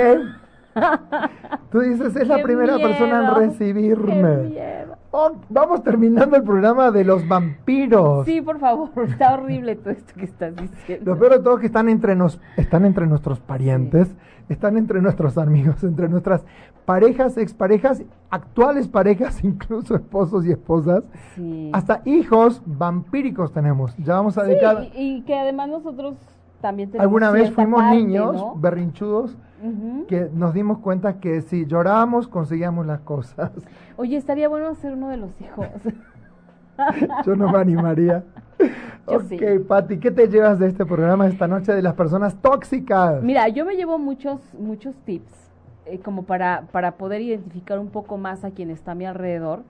[SPEAKER 2] Tú dices, es la
[SPEAKER 3] ¡Qué
[SPEAKER 2] primera persona en recibirme.
[SPEAKER 3] ¡Qué miedo!
[SPEAKER 2] Oh, vamos terminando el programa de los vampiros.
[SPEAKER 3] Sí, por favor, está horrible todo esto que estás diciendo.
[SPEAKER 2] Lo peor de todo es que están entre, nos, están entre nuestros parientes, están entre nuestros amigos, entre nuestras parejas, exparejas, actuales parejas, incluso esposos y esposas,
[SPEAKER 3] Sí.
[SPEAKER 2] hasta hijos vampíricos tenemos. Ya vamos a
[SPEAKER 3] Sí,
[SPEAKER 2] dedicar.
[SPEAKER 3] y, y que además nosotros también tenemos
[SPEAKER 2] Alguna vez fuimos
[SPEAKER 3] parte,
[SPEAKER 2] niños
[SPEAKER 3] ¿no?
[SPEAKER 2] berrinchudos
[SPEAKER 3] Ujú.
[SPEAKER 2] que nos dimos cuenta que si llorábamos conseguíamos las cosas.
[SPEAKER 3] Oye, estaría bueno hacer uno de los hijos.
[SPEAKER 2] Yo no me animaría.
[SPEAKER 3] Yo
[SPEAKER 2] ok,
[SPEAKER 3] sí.
[SPEAKER 2] Pati, ¿qué te llevas de este programa esta noche de las personas tóxicas?
[SPEAKER 3] Mira, yo me llevo muchos, muchos tips eh, como para, para poder identificar un poco más a quien está a mi alrededor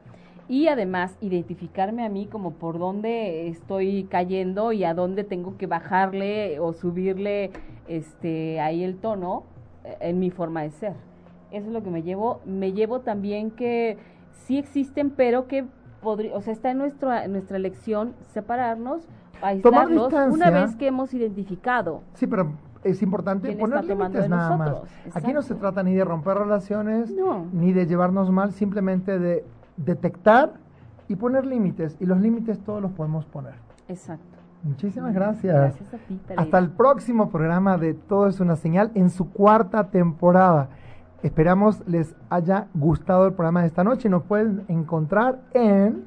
[SPEAKER 3] y además identificarme a mí como por dónde estoy cayendo y a dónde tengo que bajarle o subirle este ahí el tono eh, en mi forma de ser. Eso es lo que me llevo. Me llevo también que sí existen, pero que podría, o sea, está en nuestra, en nuestra elección separarnos, aislarlos, una
[SPEAKER 2] distancia.
[SPEAKER 3] vez que hemos identificado.
[SPEAKER 2] Sí, pero es importante
[SPEAKER 3] ¿Quién
[SPEAKER 2] poner límites nada más. Aquí no se trata ni de romper relaciones,
[SPEAKER 3] No.
[SPEAKER 2] ni de llevarnos mal, simplemente de detectar y poner límites. Y los límites todos los podemos poner.
[SPEAKER 3] Exacto.
[SPEAKER 2] Muchísimas gracias.
[SPEAKER 3] Gracias a ti.
[SPEAKER 2] Hasta el próximo programa de Todo es una señal en su cuarta temporada. Esperamos les haya gustado el programa de esta noche. Nos pueden encontrar en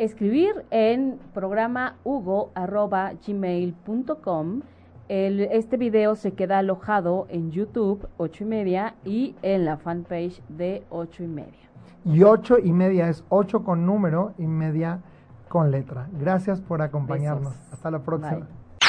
[SPEAKER 3] Escribir en programa hugo.gmail.com. Este video se queda alojado en YouTube, 8 y media, y en la fanpage de 8 y media.
[SPEAKER 2] y ocho y media es ocho con número y media con letra. Gracias por acompañarnos.
[SPEAKER 3] Besos.
[SPEAKER 2] Hasta la próxima.
[SPEAKER 3] Bye.